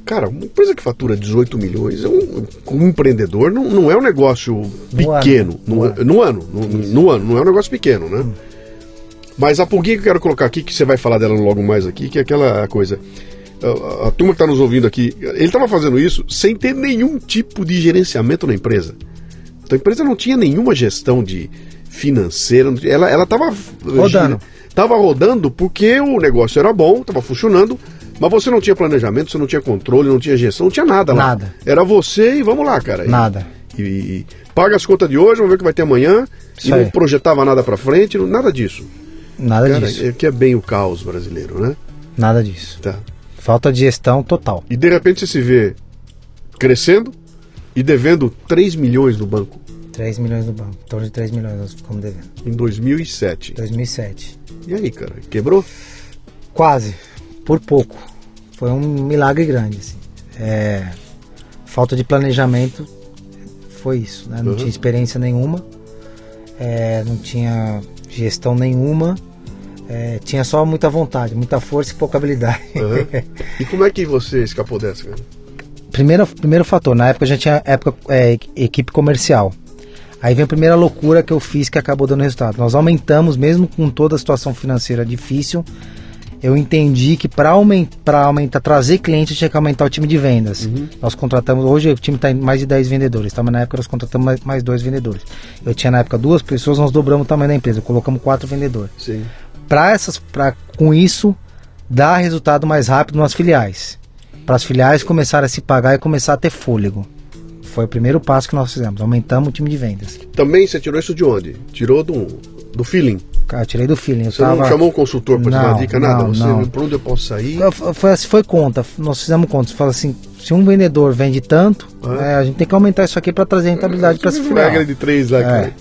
A: Cara, uma empresa que fatura 18 milhões, é um, como empreendedor, não, não é um negócio pequeno.
B: No
A: No,
B: ano.
A: no ano. No, no ano, não é um negócio pequeno, né? Mas a pulguinha que eu quero colocar aqui, que você vai falar dela logo mais aqui, que é aquela coisa. A, a turma que está nos ouvindo aqui, ele estava fazendo isso sem ter nenhum tipo de gerenciamento na empresa. Então a empresa não tinha nenhuma gestão de financeira, ela ela estava
B: Rodando.
A: Tava rodando porque o negócio era bom, estava funcionando, mas você não tinha planejamento, você não tinha controle, não tinha gestão, não tinha nada lá.
B: Nada.
A: Era você e vamos lá, cara.
B: Nada.
A: E, e paga as contas de hoje, vamos ver o que vai ter amanhã.
B: Isso
A: e não
B: aí.
A: projetava nada pra frente, nada disso.
B: Nada
A: Cara,
B: disso.
A: é que é bem o caos brasileiro, né?
B: Nada disso.
A: Tá.
B: Falta de gestão total.
A: E de repente você se vê crescendo e devendo 3 milhões no banco
B: 3 milhões no banco. Em torno de 3 milhões nós ficamos devendo.
A: em 2007.
B: 2007.
A: E aí, cara, quebrou?
B: Quase. Por pouco. Foi um milagre grande, assim. É, falta de planejamento foi isso, né? Não
A: Uhum.
B: tinha experiência nenhuma, é, não tinha gestão nenhuma, é, tinha só muita vontade, muita força e pouca habilidade.
A: Aham. E como é que você escapou dessa, cara?
B: primeiro, primeiro fator, na época já tinha época, é, equipe comercial. Aí vem a primeira loucura que eu fiz que acabou dando resultado. Nós aumentamos, mesmo com toda a situação financeira difícil, eu entendi que para aumentar, aumentar, trazer cliente, tinha que aumentar o time de vendas. Nós contratamos, hoje o time está em mais de 10 vendedores, tá? mas na época nós contratamos mais, mais dois vendedores. Eu tinha na época duas pessoas, nós dobramos o tamanho da empresa, colocamos quatro vendedores
A: Sim.
B: Para essas para com isso dar resultado mais rápido nas filiais para as filiais começarem a se pagar e começar a ter fôlego foi o primeiro passo que nós fizemos aumentamos o time de vendas
A: Também você tirou isso de onde? Tirou do, do feeling.
B: Cara, tirei do feeling eu
A: Você não
B: tava-
A: chamou um consultor para te dar
B: Não,
A: uma dica, nada?
B: não,
A: você
B: não.
A: por onde eu posso sair?
B: Foi- foi assim, foi conta nós fizemos conta fala assim se um vendedor vende tanto
A: Ah.
B: é, a gente tem que aumentar isso aqui para trazer rentabilidade para essa filial
A: regra de três lá,
B: É.
A: cara.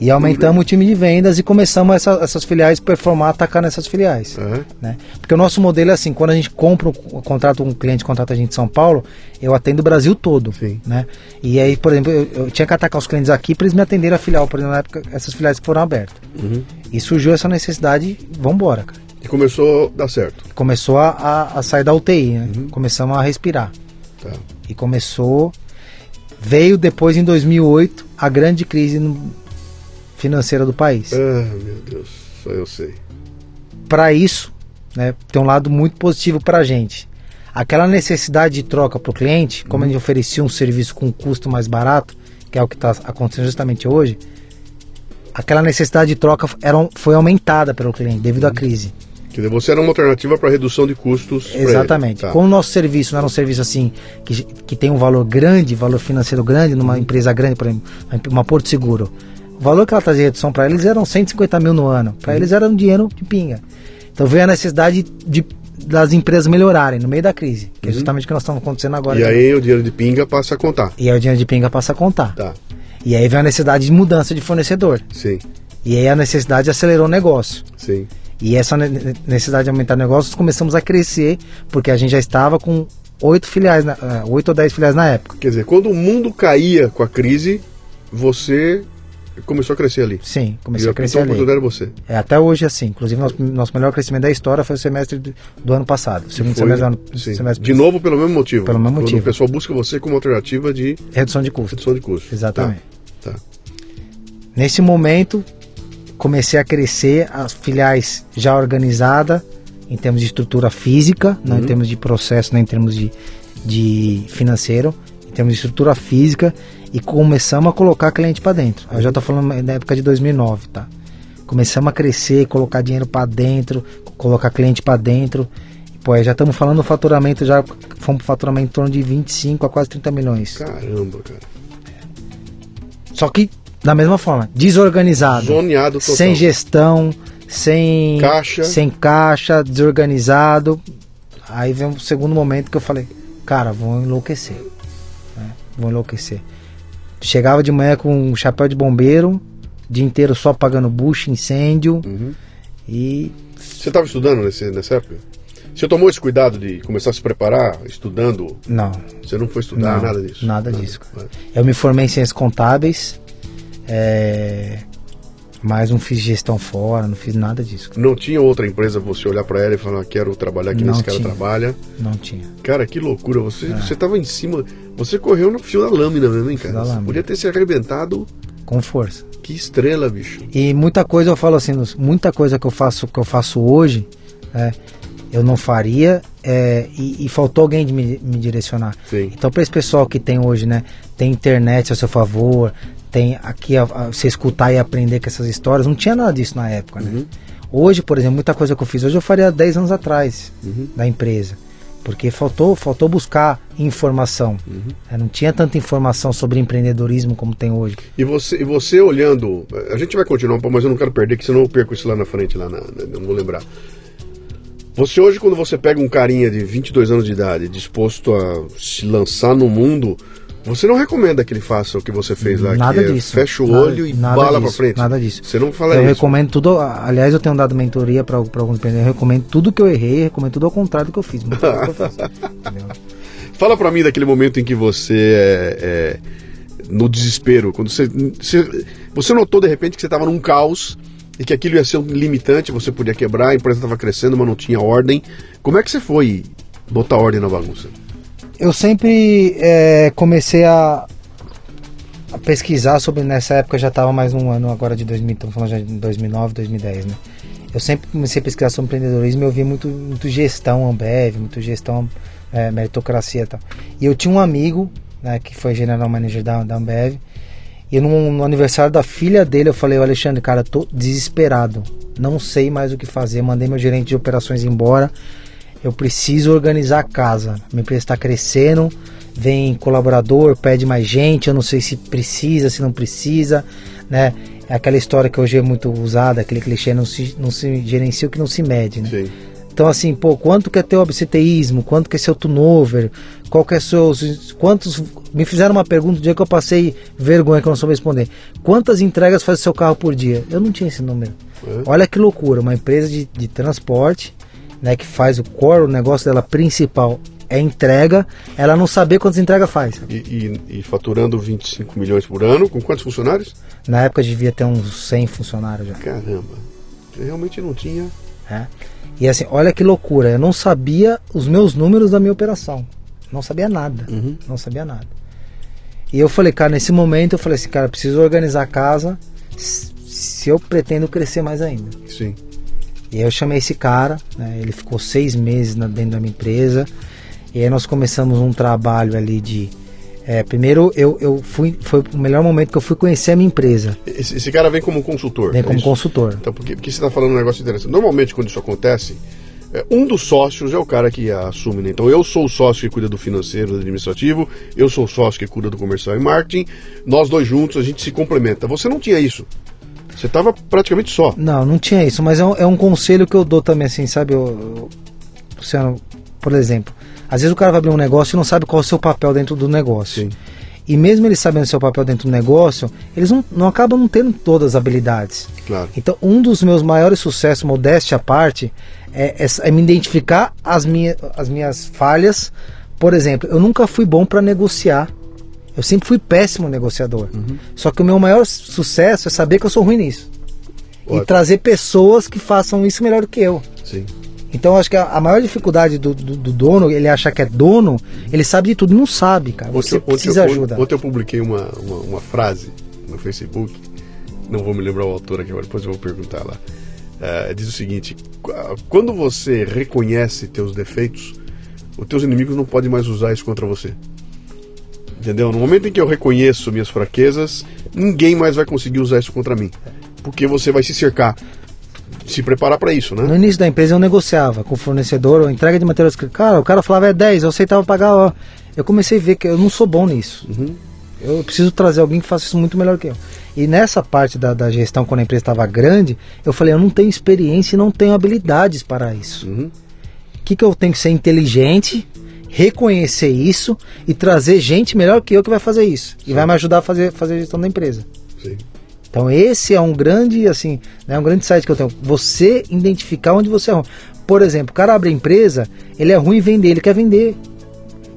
B: E aumentamos o time de vendas e começamos essa- essas filiais performar atacar nessas filiais
A: É.
B: né? Porque o nosso modelo é assim, quando a gente compra, um, contrata um cliente, contrata a gente em São Paulo, eu atendo o Brasil todo,
A: Sim.
B: né? E aí, por exemplo, eu, eu tinha que atacar os clientes aqui para eles me atenderem a filial, por exemplo, na época, essas filiais que foram abertas.
A: Uhum.
B: E surgiu essa necessidade, vambora, cara.
A: E começou a dar certo.
B: Começou a, a- a sair da UTI, né? Começamos a respirar.
A: Tá.
B: E começou, veio depois em 2008 a grande crise no- financeira do país.
A: Ah, meu Deus, só eu sei.
B: para isso, né, tem um lado muito positivo para a gente. Aquela necessidade de troca para o cliente, como a gente oferecia um serviço com um custo mais barato, que é o que está acontecendo justamente hoje, aquela necessidade de troca era, foi aumentada pelo cliente devido à crise.
A: Quer dizer, você era uma alternativa para redução de custos.
B: Exatamente.
A: Tá.
B: Como o nosso serviço não era um serviço assim que, que tem um valor grande, valor financeiro grande, numa empresa grande, por exemplo, uma Porto Seguro, o valor que ela trazia de redução para eles eram 150 mil no ano. Para eles era um dinheiro de pinga. Então veio a necessidade de, das empresas melhorarem no meio da crise, que é justamente o que nós estamos acontecendo agora.
A: E aí o dinheiro de pinga passa a contar.
B: E aí o dinheiro de pinga passa a contar.
A: Tá,
B: E aí veio a necessidade de mudança de fornecedor.
A: sim,
B: E aí a necessidade acelerou o negócio.
A: sim.
B: E essa ne- necessidade de aumentar negócios começamos a crescer, porque a gente já estava com oito filiais, ah, oito ou dez filiais na época.
A: Quer dizer, quando o mundo caía com a crise, você começou a crescer ali.
B: Sim,
A: e
B: começou
A: a
B: a crescer ali.
A: oportunidade era você.
B: É, até hoje assim. Inclusive, nosso, nosso melhor crescimento da história foi o semestre do, ano passado. Segundo
A: Foi-
B: semestre do ano
A: sim.
B: semestre
A: De novo, pelo mesmo motivo.
B: Pelo mesmo motivo.
A: o pessoal busca você como alternativa de
B: redução de custos.
A: redução de custos.
B: Exatamente.
A: Tá, tá.
B: Nesse momento, comecei a crescer, as filiais já organizadas, em termos de estrutura física, não em
A: Uhum.
B: termos de processo, nem em termos de, de financeiro, em termos de estrutura física, e começamos a colocar cliente para dentro. Eu já estou falando da época de 2009, tá? Começamos a crescer, colocar dinheiro para dentro, colocar cliente para dentro. Pô, aí já estamos falando do faturamento, já fomos pro faturamento em torno de 25 a quase 30 milhões.
A: Caramba, cara.
B: Só que da mesma forma, desorganizado.
A: Zoneado total.
B: sem gestão, sem
A: Caixa.
B: sem caixa, desorganizado. Aí vem o segundo momento que eu falei, cara, vou enlouquecer. né? Vou enlouquecer. Chegava de manhã com um chapéu de bombeiro, dia inteiro só apagando bucho, incêndio
A: Uhum.
B: e
A: Você estava estudando nesse, nessa época? Você tomou esse cuidado de começar a se preparar, estudando?
B: não,
A: Você não foi estudar
B: Não,
A: nada disso?
B: nada disso,
A: É.
B: eu me formei em ciências contábeis, é, mas não fiz gestão fora, não fiz nada disso,
A: Não tinha outra empresa você olhar pra ela e falar, quero trabalhar aqui
B: Não
A: nesse cara trabalha.
B: não tinha.
A: Cara, que loucura. Você,
B: É.
A: você tava em cima. Você correu no fio da lâmina mesmo, hein, cara? Você
B: lâmina.
A: podia ter se arrebentado.
B: Com força.
A: Que estrela, bicho.
B: E muita coisa eu falo assim, muita coisa que eu faço que eu faço hoje, né, eu não faria é, e, e, faltou alguém de me, me direcionar.
A: Sim.
B: Então, para esse pessoal que tem hoje, né, tem internet a seu favor, tem aqui a, a, você escutar e aprender com essas histórias, não tinha nada disso na época, né?
A: Uhum.
B: Hoje, por exemplo, muita coisa que eu fiz hoje eu faria 10 anos atrás
A: Uhum.
B: da empresa. Porque faltou, faltou buscar informação.
A: Uhum.
B: É, não tinha tanta informação sobre empreendedorismo como tem hoje.
A: E você, e você olhando, a gente vai continuar um pouco, mas eu não quero perder, que senão eu perco isso lá na frente, lá na, não vou lembrar. Você hoje, quando você pega um carinha de 22 anos de idade, disposto a se lançar no mundo, você não recomenda que ele faça o que você fez lá,
B: Nada
A: que é
B: disso.
A: fecha o
B: Nada-
A: olho e
B: nada
A: bala
B: disso,
A: frente.
B: nada disso.
A: Você não fala
B: eu
A: isso.
B: recomendo tudo. Aliás, eu tenho dado mentoria para alguns empreendedores. Eu recomendo tudo que eu errei, recomendo tudo ao contrário do que eu fiz. Que eu fiz?
A: Fala pra mim daquele momento em que você é, é, no desespero, quando você, você você notou de repente que você estava num caos e que aquilo ia ser um limitante, você podia quebrar, a empresa estava crescendo, mas não tinha ordem. Como é que você foi botar ordem na bagunça?
B: Eu sempre é, comecei a, a pesquisar sobre. Nessa época já estava mais um ano agora de 2000, estamos falando já de 2009, 2010, né? Eu sempre comecei a pesquisar sobre empreendedorismo eu via muito, muito gestão Ambev, muito gestão é, meritocracia e tal. E eu tinha um amigo, né, que foi general manager da, da Ambev, e no, no aniversário da filha dele eu falei, Alexandre, cara, tô desesperado, não sei mais o que fazer, mandei meu gerente de operações embora, eu preciso organizar a casa, minha empresa está crescendo, vem colaborador, pede mais gente, eu não sei se precisa, se não precisa, né? É aquela história que hoje é muito usada, aquele clichê, não se, não se gerencia o que não se mede, né?
A: Sim.
B: Então, assim, pô, quanto que é teu absenteísmo? Quanto que é seu turnover? Qual que é seus. Quantos. Me fizeram uma pergunta o dia que eu passei vergonha que eu não soube responder. Quantas entregas faz o seu carro por dia? Eu não tinha esse número.
A: É.
B: Olha que loucura, uma empresa de, de transporte, né, que faz o core, o negócio dela principal é entrega, ela não saber quantas entregas faz.
A: E, e- e faturando 25 milhões por ano, com quantos funcionários?
B: Na época devia ter uns 100 funcionários já.
A: Caramba, realmente não tinha.
B: né? E assim, olha que loucura, eu não sabia os meus números da minha operação. Não sabia nada.
A: Uhum.
B: Não sabia nada. E eu falei, cara, nesse momento eu falei assim, cara, preciso organizar a casa se eu pretendo crescer mais ainda.
A: Sim.
B: E aí eu chamei esse cara, né, ele ficou seis meses na- dentro da minha empresa. E aí nós começamos um trabalho ali de. é, primeiro eu, eu fui. Foi o melhor momento que eu fui conhecer a minha empresa.
A: Esse, esse cara vem como consultor.
B: Vem
A: é
B: como
A: isso?
B: consultor.
A: Então, porque, porque você está falando um negócio interessante. Normalmente, quando isso acontece, é, um dos sócios é o cara que assume, né? Então, eu sou o sócio que cuida do financeiro, do administrativo, eu sou o sócio que cuida do comercial e marketing, nós dois juntos, a gente se complementa. Você não tinha isso. Você estava praticamente só.
B: Não, não tinha isso, mas é um, é um conselho que eu dou também, assim, sabe? Eu, eu- Luciano, por exemplo, às vezes o cara vai abrir um negócio e não sabe qual é o seu papel dentro do negócio.
A: Sim.
B: E mesmo ele sabendo o seu papel dentro do negócio, eles não, não acabam não tendo todas as habilidades.
A: Claro.
B: Então, um dos meus maiores sucessos, modéstia à parte, é, é- é me identificar as, minha, as minhas falhas. Por exemplo, eu nunca fui bom para negociar. Eu sempre fui péssimo negociador. Só que o meu maior sucesso é saber que eu sou ruim nisso.
A: Ótimo.
B: E trazer pessoas que façam isso melhor do que eu.
A: Sim.
B: Então acho que a, maior dificuldade do, do- do dono, ele achar que é dono, ele sabe de tudo, não sabe, cara. Você
A: Ontem,
B: precisa
A: ontem,
B: ajuda.
A: ontem eu publiquei uma, uma, uma frase no Facebook, não vou me lembrar o autor aqui agora, depois eu vou perguntar lá. Eh, diz o seguinte: qu- quando você reconhece teus defeitos, os teus inimigos não podem mais usar isso contra você. Entendeu? No momento em que eu reconheço minhas fraquezas, ninguém mais vai conseguir usar isso contra mim. Porque você vai se cercar, se preparar para isso,
B: No
A: né?
B: início da empresa eu negociava com o fornecedor, ou entrega de materiais. Cara, o cara falava é 10, eu aceitava pagar. Ó. Eu comecei a ver que eu não sou bom nisso.
A: Uhum.
B: Eu preciso trazer alguém que faça isso muito melhor que eu. E nessa parte da, da gestão, quando a empresa estava grande, eu falei, eu não tenho experiência e não tenho habilidades para isso.
A: Uhum.
B: O que, que eu tenho que ser inteligente, reconhecer isso e trazer gente melhor que eu que vai fazer isso. E vai me ajudar a fazer, fazer a gestão da empresa.
A: Sim.
B: Então esse é um grande, assim, né, um grande site que eu tenho. Você identificar onde você é ruim. Por exemplo, o cara abre a empresa, ele é ruim em vender, ele quer vender.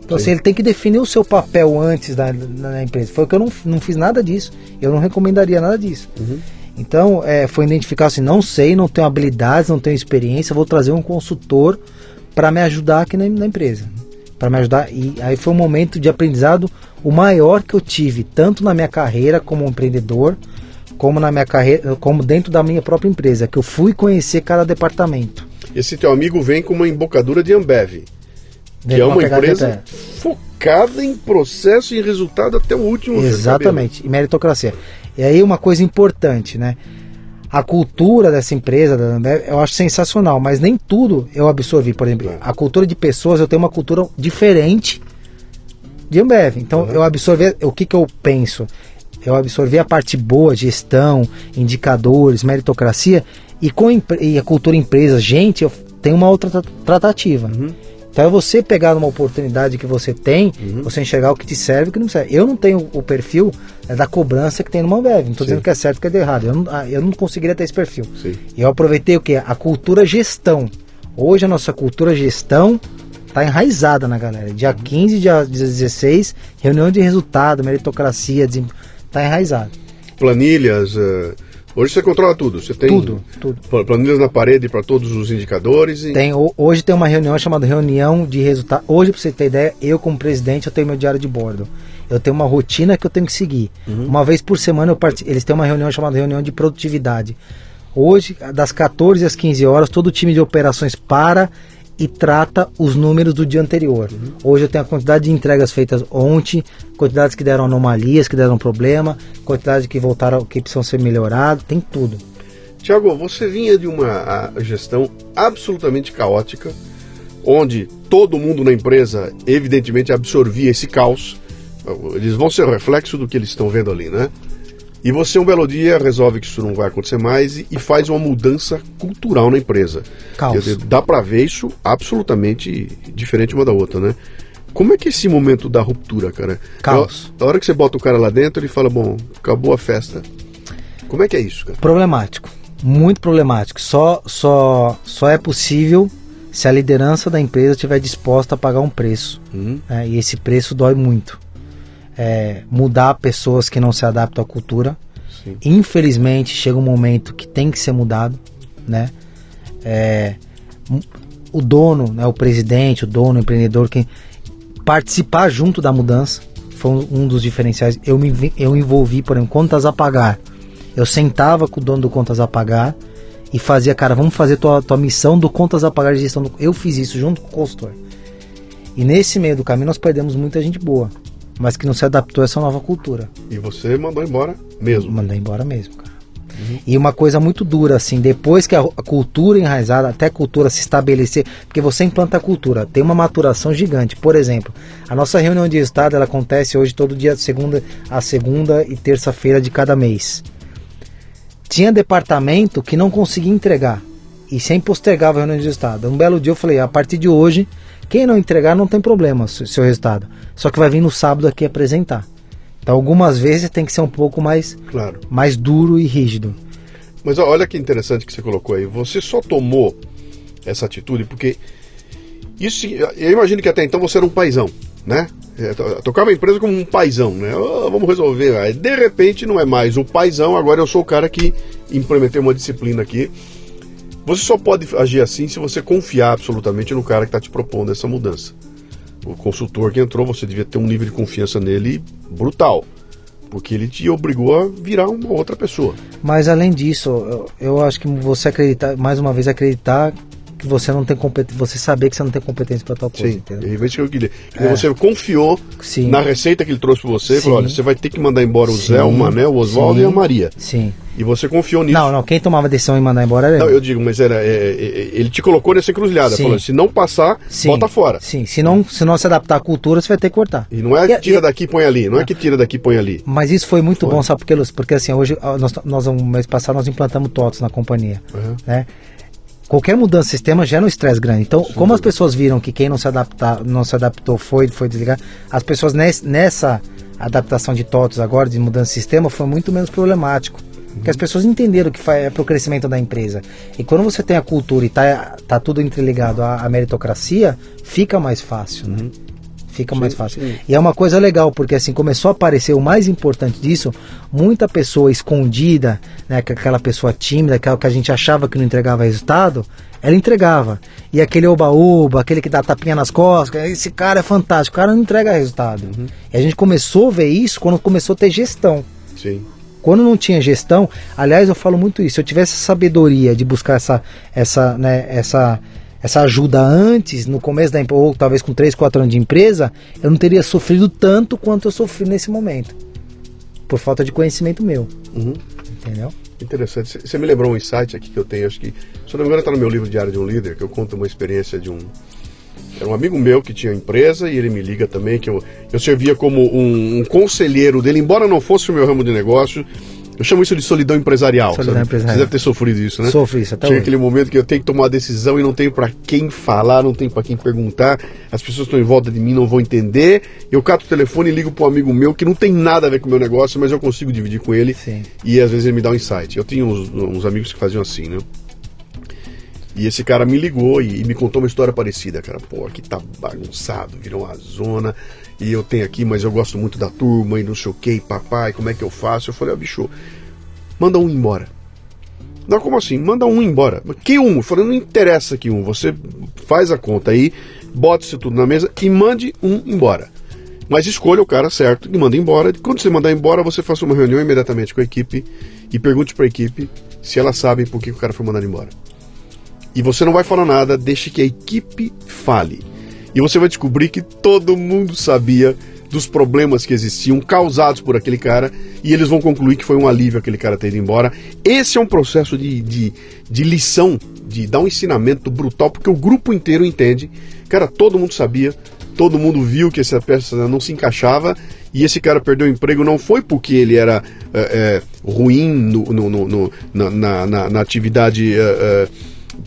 B: Então
A: Sim.
B: assim, ele tem que definir o seu papel antes da, da, empresa. Foi que eu não, não fiz nada disso. Eu não recomendaria nada disso.
A: Uhum.
B: Então, é, foi identificar assim, não sei, não tenho habilidades, não tenho experiência, vou trazer um consultor para me ajudar aqui na, na empresa. Para me ajudar. E aí foi um momento de aprendizado o maior que eu tive, tanto na minha carreira como empreendedor, como na minha carreira, como dentro da minha própria empresa, que eu fui conhecer cada departamento.
A: Esse teu amigo vem com uma embocadura de Ambev,
B: Vem
A: que é uma empresa focada em processo e resultado até o último.
B: Exatamente, e meritocracia. E aí uma coisa importante, né? A cultura dessa empresa, da Ambev, eu acho sensacional, mas nem tudo eu absorvi. Por exemplo,
A: É.
B: a cultura de pessoas, eu tenho uma cultura diferente de Ambev. Então
A: Uhum.
B: eu absorvi, o que, que eu penso? Eu absorvi a parte boa, gestão, indicadores, meritocracia, e com e a cultura empresa, gente, eu tenho uma outra tra- tratativa.
A: Uhum.
B: Então é você pegar uma oportunidade que você tem,
A: Uhum.
B: você enxergar o que te serve e o que não serve. Eu não tenho o perfil né, da cobrança que tem numa Ambev. Não estou dizendo que é certo ou que é errado. Eu não, ah, eu não conseguiria ter esse perfil.
A: Sim.
B: E eu aproveitei o que? A cultura gestão. Hoje a nossa cultura gestão está enraizada na galera. Dia 15, dia 16, reunião de resultado, meritocracia, está enraizado.
A: Planilhas. eh, hoje você controla tudo. Você tem
B: Tudo, tudo.
A: pla- planilhas na parede para todos os indicadores. E...
B: Tem, ho- hoje tem uma reunião chamada reunião de resultado. Hoje, para você ter ideia, eu como presidente, eu tenho meu diário de bordo. Eu tenho uma rotina que eu tenho que seguir. Uma vez por semana eu parti- eles têm uma reunião chamada reunião de produtividade. Hoje, das 14 às 15 horas, todo o time de operações para e trata os números do dia anterior. Hoje eu tenho a quantidade de entregas feitas ontem, quantidades que deram anomalias, que deram problema, quantidade que voltaram, que precisam ser melhoradas, tem tudo.
A: Tiago, você vinha de uma gestão absolutamente caótica, onde todo mundo na empresa, evidentemente, absorvia esse caos. Eles vão ser o reflexo do que eles estão vendo ali, né? E você, um belo dia, resolve que isso não vai acontecer mais e, e faz uma mudança cultural na empresa.
B: Caos.
A: Dizer, dá pra ver isso absolutamente diferente uma da outra, né? Como é que é esse momento da ruptura, cara?
B: Caos.
A: A hora que você bota o cara lá dentro, ele fala, bom, acabou a festa. Como é que é isso, cara?
B: Problemático, muito problemático. Só, só, só é possível se a liderança da empresa estiver disposta a pagar um preço.
A: Uhum.
B: né? E esse preço dói muito. É, mudar pessoas que não se adaptam à cultura.
A: Sim.
B: Infelizmente, chega um momento que tem que ser mudado, né? É, o dono, né, o presidente, o dono, o empreendedor, quem participar junto da mudança foi um, dos diferenciais. Eu me eu envolvi, por exemplo, contas a pagar. Eu sentava com o dono do contas a pagar e fazia, cara, vamos fazer tua, tua missão do contas a pagar de gestão. Do... Eu fiz isso junto com o consultor. E nesse meio do caminho nós perdemos muita gente boa, mas que não se adaptou a essa nova cultura.
A: E você mandou embora mesmo.
B: Mandei embora mesmo, cara. E uma coisa muito dura, assim, depois que a, a cultura enraizada, até a cultura se estabelecer, porque você implanta a cultura, tem uma maturação gigante. Por exemplo, a nossa reunião de estado ela acontece hoje todo dia, segunda a segunda e terça-feira de cada mês. Tinha departamento que não conseguia entregar e sempre postergava a reunião de estado. Um belo dia eu falei, a partir de hoje, quem não entregar não tem problema, se- seu resultado. Só que vai vir no sábado aqui apresentar. Então algumas vezes tem que ser um pouco mais
A: Claro.
B: mais duro e rígido.
A: Mas olha que interessante que você colocou aí. Você só tomou essa atitude porque isso, eu imagino que até então você era um paizão, né? É, to- Tocava a empresa como um paizão, né? Ó, vamos resolver. Aí, de repente não é mais o paizão, agora eu sou o cara que implementei uma disciplina aqui. Você só pode agir assim se você confiar absolutamente no cara que está te propondo essa mudança. O consultor que entrou, você devia ter um nível de confiança nele brutal. Porque ele te obrigou a virar uma outra pessoa.
B: Mas além disso, eu, eu acho que você acreditar, mais uma vez acreditar que você não tem competência, você saber que você não tem competência para tal coisa,
A: Sim,
B: entendeu?
A: é isso que eu queria.
B: É.
A: Você confiou
B: Sim.
A: na receita que ele trouxe para você,
B: Sim.
A: falou, olha, você vai ter que mandar embora o
B: Sim.
A: Zé, o Mané, o Oswaldo e a Maria.
B: Sim.
A: E você confiou nisso.
B: Não, não, quem tomava a decisão em mandar embora era
A: Não,
B: eu.
A: digo, mas era, é, é, ele te colocou nessa encruzilhada,
B: Sim.
A: falou, se não passar,
B: Sim.
A: bota fora.
B: Sim, se não, se não se adaptar à cultura, você vai ter que cortar.
A: E não é
B: E-
A: que tira
B: e-
A: daqui e põe ali, não é que tira daqui e põe ali.
B: Mas isso foi muito
A: Foi.
B: bom, sabe por quê, Lúcio? Porque assim, hoje, nós, nós, um mês passado, nós implantamos TOTS na companhia.
A: Uhum.
B: né? Qualquer mudança de sistema gera um estresse grande. Então, como as pessoas viram que quem não se, adaptar, não se adaptou foi, foi desligar, as pessoas nes- nessa adaptação de TOTS agora, de mudança de sistema, foi muito menos problemático. Porque as pessoas entenderam que é para o crescimento da empresa. E quando você tem a cultura e tá, tá tudo interligado à, à meritocracia, fica mais fácil, né? Fica mais fácil.
A: sim.
B: E é uma coisa legal, porque assim, começou a aparecer o mais importante disso, muita pessoa escondida, né, que aquela pessoa tímida, aquela que a gente achava que não entregava resultado, ela entregava. E aquele oba-oba, aquele que dá tapinha nas costas, esse cara é fantástico, o cara não entrega resultado. E a gente começou a ver isso quando começou a ter gestão.
A: Sim.
B: Quando não tinha gestão, aliás, eu falo muito isso. Se eu tivesse sabedoria de buscar essa, essa, né, essa, essa ajuda antes, no começo da empresa, ou talvez com 3, 4 anos de empresa, eu não teria sofrido tanto quanto eu sofri nesse momento. Por falta de conhecimento meu.
A: Uhum.
B: Entendeu?
A: Interessante. Você me lembrou um insight aqui que eu tenho, acho que, se eu não me engano, está no meu livro Diário de um Líder, que eu conto uma experiência de um. Era um amigo meu que tinha empresa e ele me liga também, que eu, eu servia como um, um conselheiro dele, embora não fosse o meu ramo de negócio, eu chamo isso de solidão empresarial.
B: Solidão empresarial.
A: Você deve ter sofrido isso, né?
B: Sofri isso até
A: Tinha
B: hoje.
A: aquele momento que eu tenho que tomar uma decisão e não tenho para quem falar, não tenho para quem perguntar. As pessoas estão em volta de mim, não vão entender. Eu cato o telefone e ligo para um amigo meu que não tem nada a ver com o meu negócio, mas eu consigo dividir com ele.
B: Sim.
A: E às vezes ele me dá um insight. Eu tinha uns, uns amigos que faziam assim, né? E esse cara me ligou e, e me contou uma história parecida, cara. Pô, aqui tá bagunçado, virou uma zona. E eu tenho aqui, mas eu gosto muito da turma e não sei o que, papai, como é que eu faço? Eu falei, ó, bicho, manda um embora. Não, como assim? Manda um embora. Que um? Eu falei, não interessa que um. Você faz a conta aí, bota isso tudo na mesa e mande um embora. Mas escolha o cara certo e manda embora. Quando você mandar embora, você faça uma reunião imediatamente com a equipe e pergunte para a equipe se elas sabem por que o cara foi mandado embora. E você não vai falar nada, deixe que a equipe fale. E você vai descobrir que todo mundo sabia dos problemas que existiam causados por aquele cara e eles vão concluir que foi um alívio aquele cara ter ido embora. Esse é um processo de, de, de lição, de dar um ensinamento brutal, porque o grupo inteiro entende. Cara, todo mundo sabia, todo mundo viu que essa peça não se encaixava e esse cara perdeu o emprego não foi porque ele era é, é, ruim no, no, no, no- na, na- na- atividade é,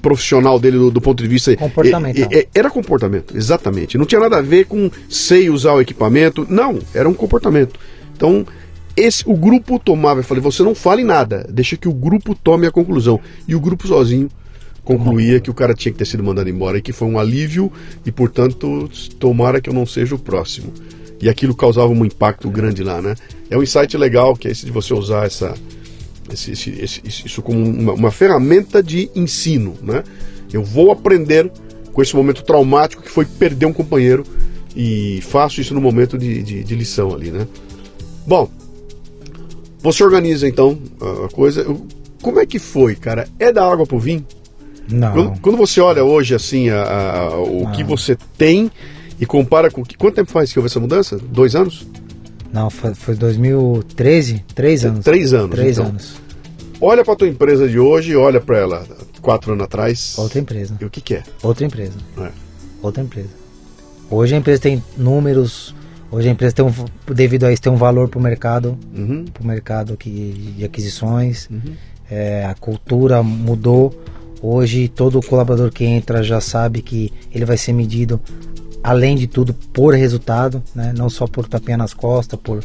A: profissional dele do, do ponto de vista
B: Comportamental.
A: é, era comportamento, exatamente. Não tinha nada a ver com sei usar o equipamento, não, era um comportamento. Então, esse o grupo tomava, eu falei, você não fale nada, deixa que o grupo tome a conclusão. E o grupo sozinho concluía que o cara tinha que ter sido mandado embora e que foi um alívio e, portanto, tomara que eu não seja o próximo. E aquilo causava um impacto grande lá, né? É um insight legal, que é esse de você usar essa, esse, esse- isso como uma, uma ferramenta de ensino, né? Eu vou aprender com esse momento traumático que foi perder um companheiro e faço isso no momento de, de, de lição ali, né? Bom, você organiza então a coisa. Como é que foi, cara? É da água pro vinho?
B: Não.
A: Quando, quando você olha hoje assim a- a- o que você tem e compara com o que. Quanto tempo faz que houve essa mudança? Dois anos?
B: Não, foi, foi 2013? Três anos.
A: Três anos,
B: Três
A: então.
B: anos.
A: Olha para tua empresa de hoje e olha para ela quatro anos atrás.
B: Outra empresa.
A: E o que, que é?
B: Outra empresa.
A: É.
B: Outra empresa. Hoje a empresa tem números. Hoje a empresa tem um, devido a isso tem um valor para o mercado,
A: Uhum,
B: para o mercado que, de aquisições.
A: uhum.
B: É, a cultura mudou. Hoje todo colaborador que entra já sabe que ele vai ser medido, além de tudo, por resultado, né? não só por tapinha nas costas, por,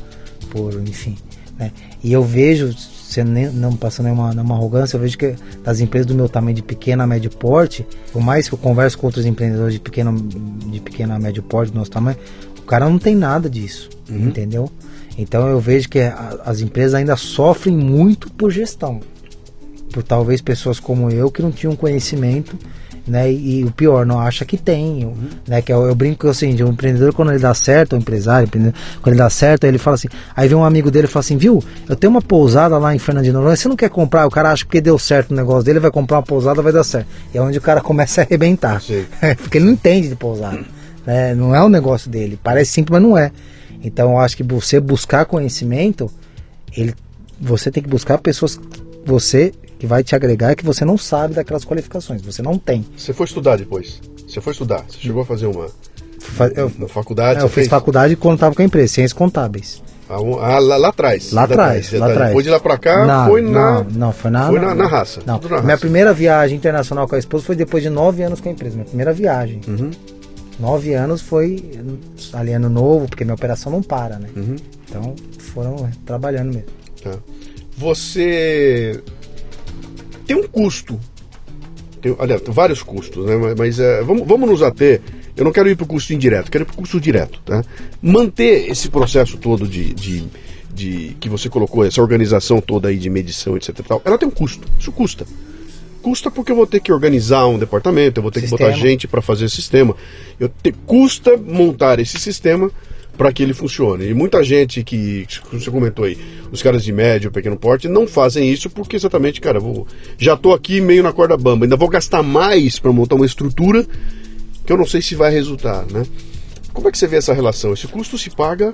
B: por enfim. Né? E eu vejo, sendo nem- não passando nenhuma, nenhuma arrogância, eu vejo que das empresas do meu tamanho de pequena a médio porte, por mais que eu converso com outros empreendedores de pequeno, de pequena a médio porte do nosso tamanho, o cara não tem nada disso,
A: Uhum.
B: entendeu? Então eu vejo que a- as empresas ainda sofrem muito por gestão por talvez pessoas como eu que não tinham conhecimento, né? E, e o pior, não acha que tem, eu- né? Que eu, eu brinco que assim, de um empreendedor quando ele dá certo, um empresário, quando ele dá certo, aí ele fala assim, aí vem um amigo dele e fala assim, viu? Eu tenho uma pousada lá em Fernandina, Noronha, você não quer comprar? O cara acha que porque deu certo o negócio dele, vai comprar uma pousada, vai dar certo. E é onde o cara começa a arrebentar, porque ele não entende de pousada, né? Não é o negócio dele, parece simples, mas não é. Então eu acho que você buscar conhecimento, ele, você tem que buscar pessoas, você que vai te agregar que você não sabe daquelas qualificações, você não tem.
A: Você foi estudar depois? Você foi estudar? Você chegou a fazer uma,
B: Eu,
A: uma faculdade?
B: é, eu fiz
A: fez?
B: faculdade quando estava com a empresa, ciências contábeis.
A: Ah, ah, lá, lá atrás.
B: Lá atrás, lá atrás.
A: Depois de lá pra cá,
B: não,
A: foi na.
B: não, não, foi na,
A: foi na, na raça.
B: Não,
A: na
B: minha
A: raça.
B: primeira viagem internacional com a esposa foi depois de nove anos com a empresa. Minha primeira viagem.
A: Uhum,
B: Nove anos foi ali ano novo, porque minha operação não para, né?
A: uhum,
B: Então foram trabalhando mesmo.
A: tá. Você tem um custo. Tem, aliás, tem vários custos, né? Mas, mas, é, vamos, vamos nos ater. Eu não quero ir para o custo indireto, quero ir para o custo direto. Tá? Manter esse processo todo de, de, de que você colocou, essa organização toda aí de medição, etc. Tal, ela tem um custo. Isso custa. Custa porque eu vou ter que organizar um departamento, eu vou ter que botar
B: Sistema.
A: gente para fazer sistema. Eu te, custa montar esse sistema para que ele funcione. E muita gente que, como você comentou aí, os caras de médio, pequeno porte, não fazem isso porque exatamente, cara, vou, já estou aqui meio na corda bamba, ainda vou gastar mais para montar uma estrutura que eu não sei se vai resultar, né? Como é que você vê essa relação? Esse custo se paga?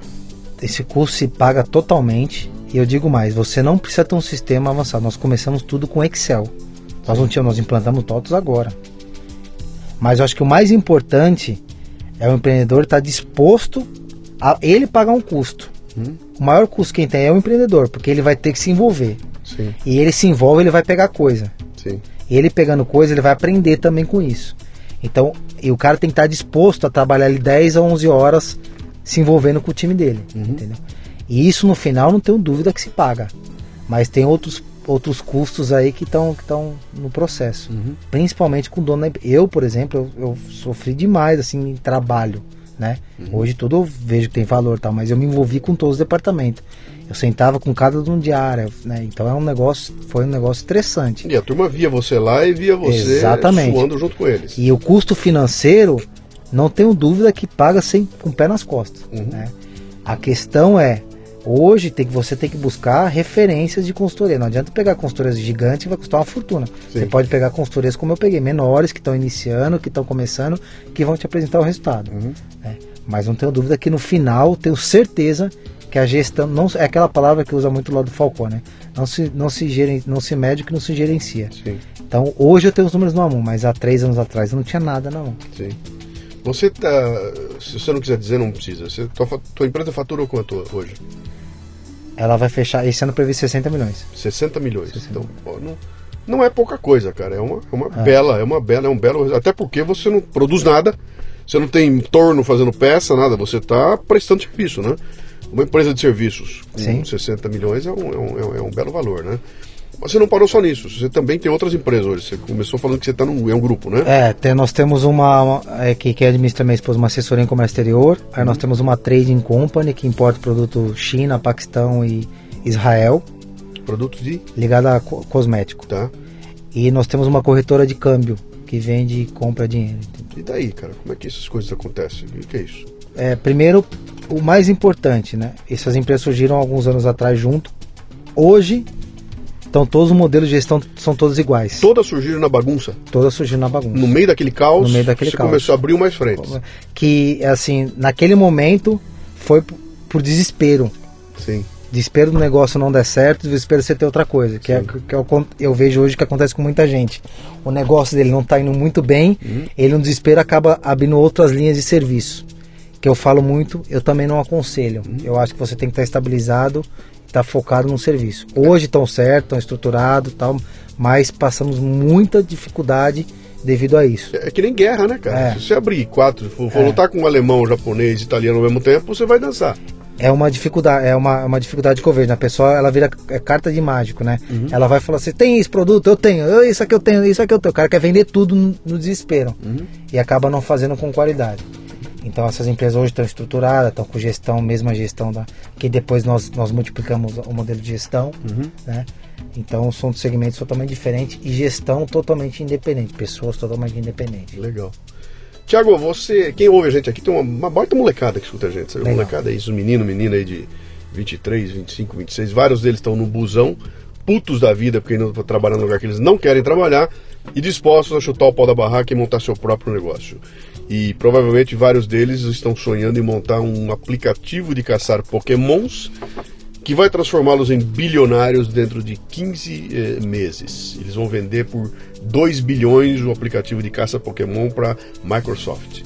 B: Esse custo se paga totalmente. E eu digo mais, você não precisa ter um sistema avançado. Nós começamos tudo com Excel. Nós não tínhamos, nós implantamos TOTOS agora. Mas eu acho que o mais importante é o empreendedor estar disposto a ele pagar um custo. Hum. O maior custo quem tem é o empreendedor, porque ele vai ter que se envolver. Sim. E ele se envolve, ele vai pegar coisa. Sim. Ele pegando coisa, ele vai aprender também com isso. Então, e o cara tem que estar disposto a trabalhar ali 10 a 11 horas se envolvendo com o time dele, uhum. entendeu? E isso no final não tenho dúvida que se paga. Mas tem outros outros custos aí que estão que no processo. Uhum. Principalmente com o dono da Eu, por exemplo, eu, eu, sofri demais assim em trabalho. Né? Uhum. Hoje tudo eu vejo que tem valor tal, mas eu me envolvi com todos os departamentos. Eu sentava com cada dono de área, né? Então é um negócio, foi um negócio estressante.
A: E a turma via você lá e via você Exatamente. suando junto com eles.
B: E o custo financeiro, não tenho dúvida que paga sem com o pé nas costas. Uhum. Né? A questão é Hoje tem que, você tem que buscar referências de consultoria. Não adianta pegar consultorias gigantes que vai custar uma fortuna. Sim. Você pode pegar consultorias como eu peguei, menores, que estão iniciando, que estão começando, que vão te apresentar o resultado. Uhum. É. Mas não tenho dúvida que no final, tenho certeza que a gestão não é aquela palavra que usa muito lá do Falcone, né? Não se não se geren, não se mede que não se gerencia. Sim. Então hoje eu tenho os números na mão, mas há três anos atrás eu não tinha nada na mão.
A: Sim. Você tá. Se você não quiser dizer, não precisa. Você, tua, tua empresa fatura quanto hoje?
B: Ela vai fechar, esse ano previsto 60 milhões.
A: 60 milhões. 60. Então, não, não é pouca coisa, cara. É uma, é uma é. bela, é uma bela, é um belo. Até porque você não produz nada, você não tem torno fazendo peça, nada, você está prestando serviço, né? Uma empresa de serviços com Sim. 60 milhões é um, é, um, é um belo valor, né? Você não parou só nisso, você também tem outras empresas hoje. Você começou falando que você está num é um grupo, né?
B: É, tem, nós temos uma, uma é, que, que administra minha esposa, uma assessoria em comércio exterior. Aí uhum. nós temos uma trading company que importa produto China, Paquistão e Israel.
A: Produtos de?
B: Ligado a co cosmético.
A: Tá.
B: E nós temos uma corretora de câmbio que vende e compra dinheiro.
A: E daí, cara? Como é que essas coisas acontecem? O que é isso?
B: É, primeiro, o mais importante, né? Essas empresas surgiram alguns anos atrás junto. Hoje, então todos os modelos de gestão são todos iguais.
A: Todas surgiram na bagunça?
B: Todas surgiram na bagunça.
A: No meio daquele caos,
B: no meio daquele
A: você
B: caos.
A: começou a abrir mais frentes.
B: Que, assim, naquele momento foi por desespero.
A: Sim.
B: Desespero do negócio não der certo, desespero você ter outra coisa. Que, é, que é o, eu vejo hoje que acontece com muita gente. O negócio dele não está indo muito bem, uhum. ele no desespero acaba abrindo outras linhas de serviço. Que eu falo muito, eu também não aconselho. Uhum. Eu acho que você tem que estar estabilizado está focado no serviço. Hoje estão certo, estão estruturados, tal, mas passamos muita dificuldade devido a isso.
A: É que nem guerra, né, cara? É. Se você abrir quatro, for, for é. lutar com um alemão, japonês, italiano ao mesmo tempo, você vai dançar.
B: É uma dificuldade, é uma, uma dificuldade que eu vejo. Né? A pessoa ela vira é carta de mágico, né? Uhum. Ela vai falar assim: tem esse produto? Eu tenho, isso aqui eu tenho, isso aqui eu tenho. O cara quer vender tudo no, no desespero uhum. e acaba não fazendo com qualidade. Então essas empresas hoje estão estruturadas, estão com gestão, mesma gestão da que depois nós, nós multiplicamos o modelo de gestão, uhum. né? Então são segmentos totalmente diferentes e gestão totalmente independente, pessoas totalmente independentes.
A: Legal. Tiago, você, quem ouve a gente aqui, tem uma, uma baita molecada que escuta a gente, sabe? Molecada aí, os meninos, menina aí de 23, 25, 26, vários deles estão no busão, putos da vida, porque ainda estão trabalhando no lugar que eles não querem trabalhar, e dispostos a chutar o pau da barraca e montar seu próprio negócio. E provavelmente vários deles estão sonhando em montar um aplicativo de caçar pokémons que vai transformá-los em bilionários dentro de 15 eh, meses. Eles vão vender por 2 bilhões o aplicativo de caça Pokémon para Microsoft.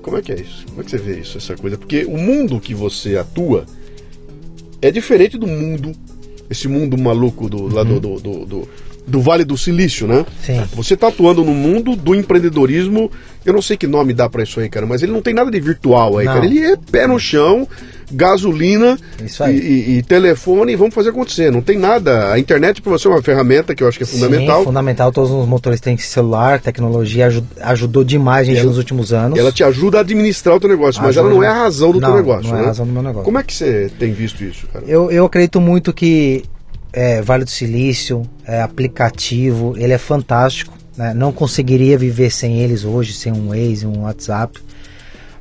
A: Como é que é isso? Como é que você vê isso, essa coisa? Porque o mundo que você atua é diferente do mundo, esse mundo maluco do, uhum. lá do, do, do, do do Vale do Silício, né?
B: Sim.
A: Você está atuando no mundo do empreendedorismo. Eu não sei que nome dá para isso aí, cara, mas ele não tem nada de virtual aí, não. cara. Ele é pé no chão, gasolina e, e, e, telefone e vamos fazer acontecer. Não tem nada. A internet para você é uma ferramenta que eu acho que é fundamental.
B: Sim, fundamental. Todos os motores têm celular, tecnologia ajudou demais a gente ela, nos últimos anos.
A: Ela te ajuda a administrar o teu negócio, ajuda. mas ela não é a razão do
B: não,
A: teu negócio.
B: Não
A: né?
B: é a razão do meu negócio.
A: Como é que você tem visto isso, cara?
B: Eu, eu acredito muito que é, Vale do Silício, é, aplicativo, ele é fantástico. Né? Não conseguiria viver sem eles hoje, sem um Waze, um WhatsApp.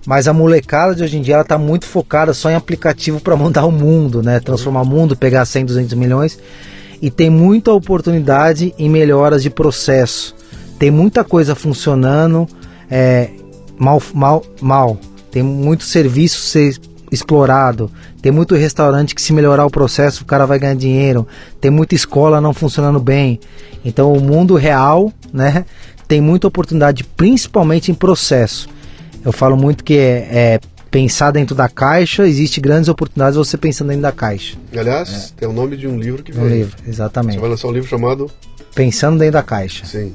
B: Mas a molecada de hoje em dia ela tá muito focada só em aplicativo para mudar o mundo, né? Transformar o mundo, pegar 100, 200 milhões. E tem muita oportunidade em melhoras de processo. Tem muita coisa funcionando é, mal, mal, mal. Tem muito serviço ser explorado. Tem muito restaurante que se melhorar o processo o cara vai ganhar dinheiro. Tem muita escola não funcionando bem. Então o mundo real, né, tem muita oportunidade, principalmente em processo. Eu falo muito que é, é pensar dentro da caixa, existe grandes oportunidades você pensando dentro da caixa.
A: Aliás, é. tem o nome de um livro que
B: veio. Um livro, exatamente. Você
A: vai lançar um livro chamado
B: Pensando dentro da caixa.
A: Sim.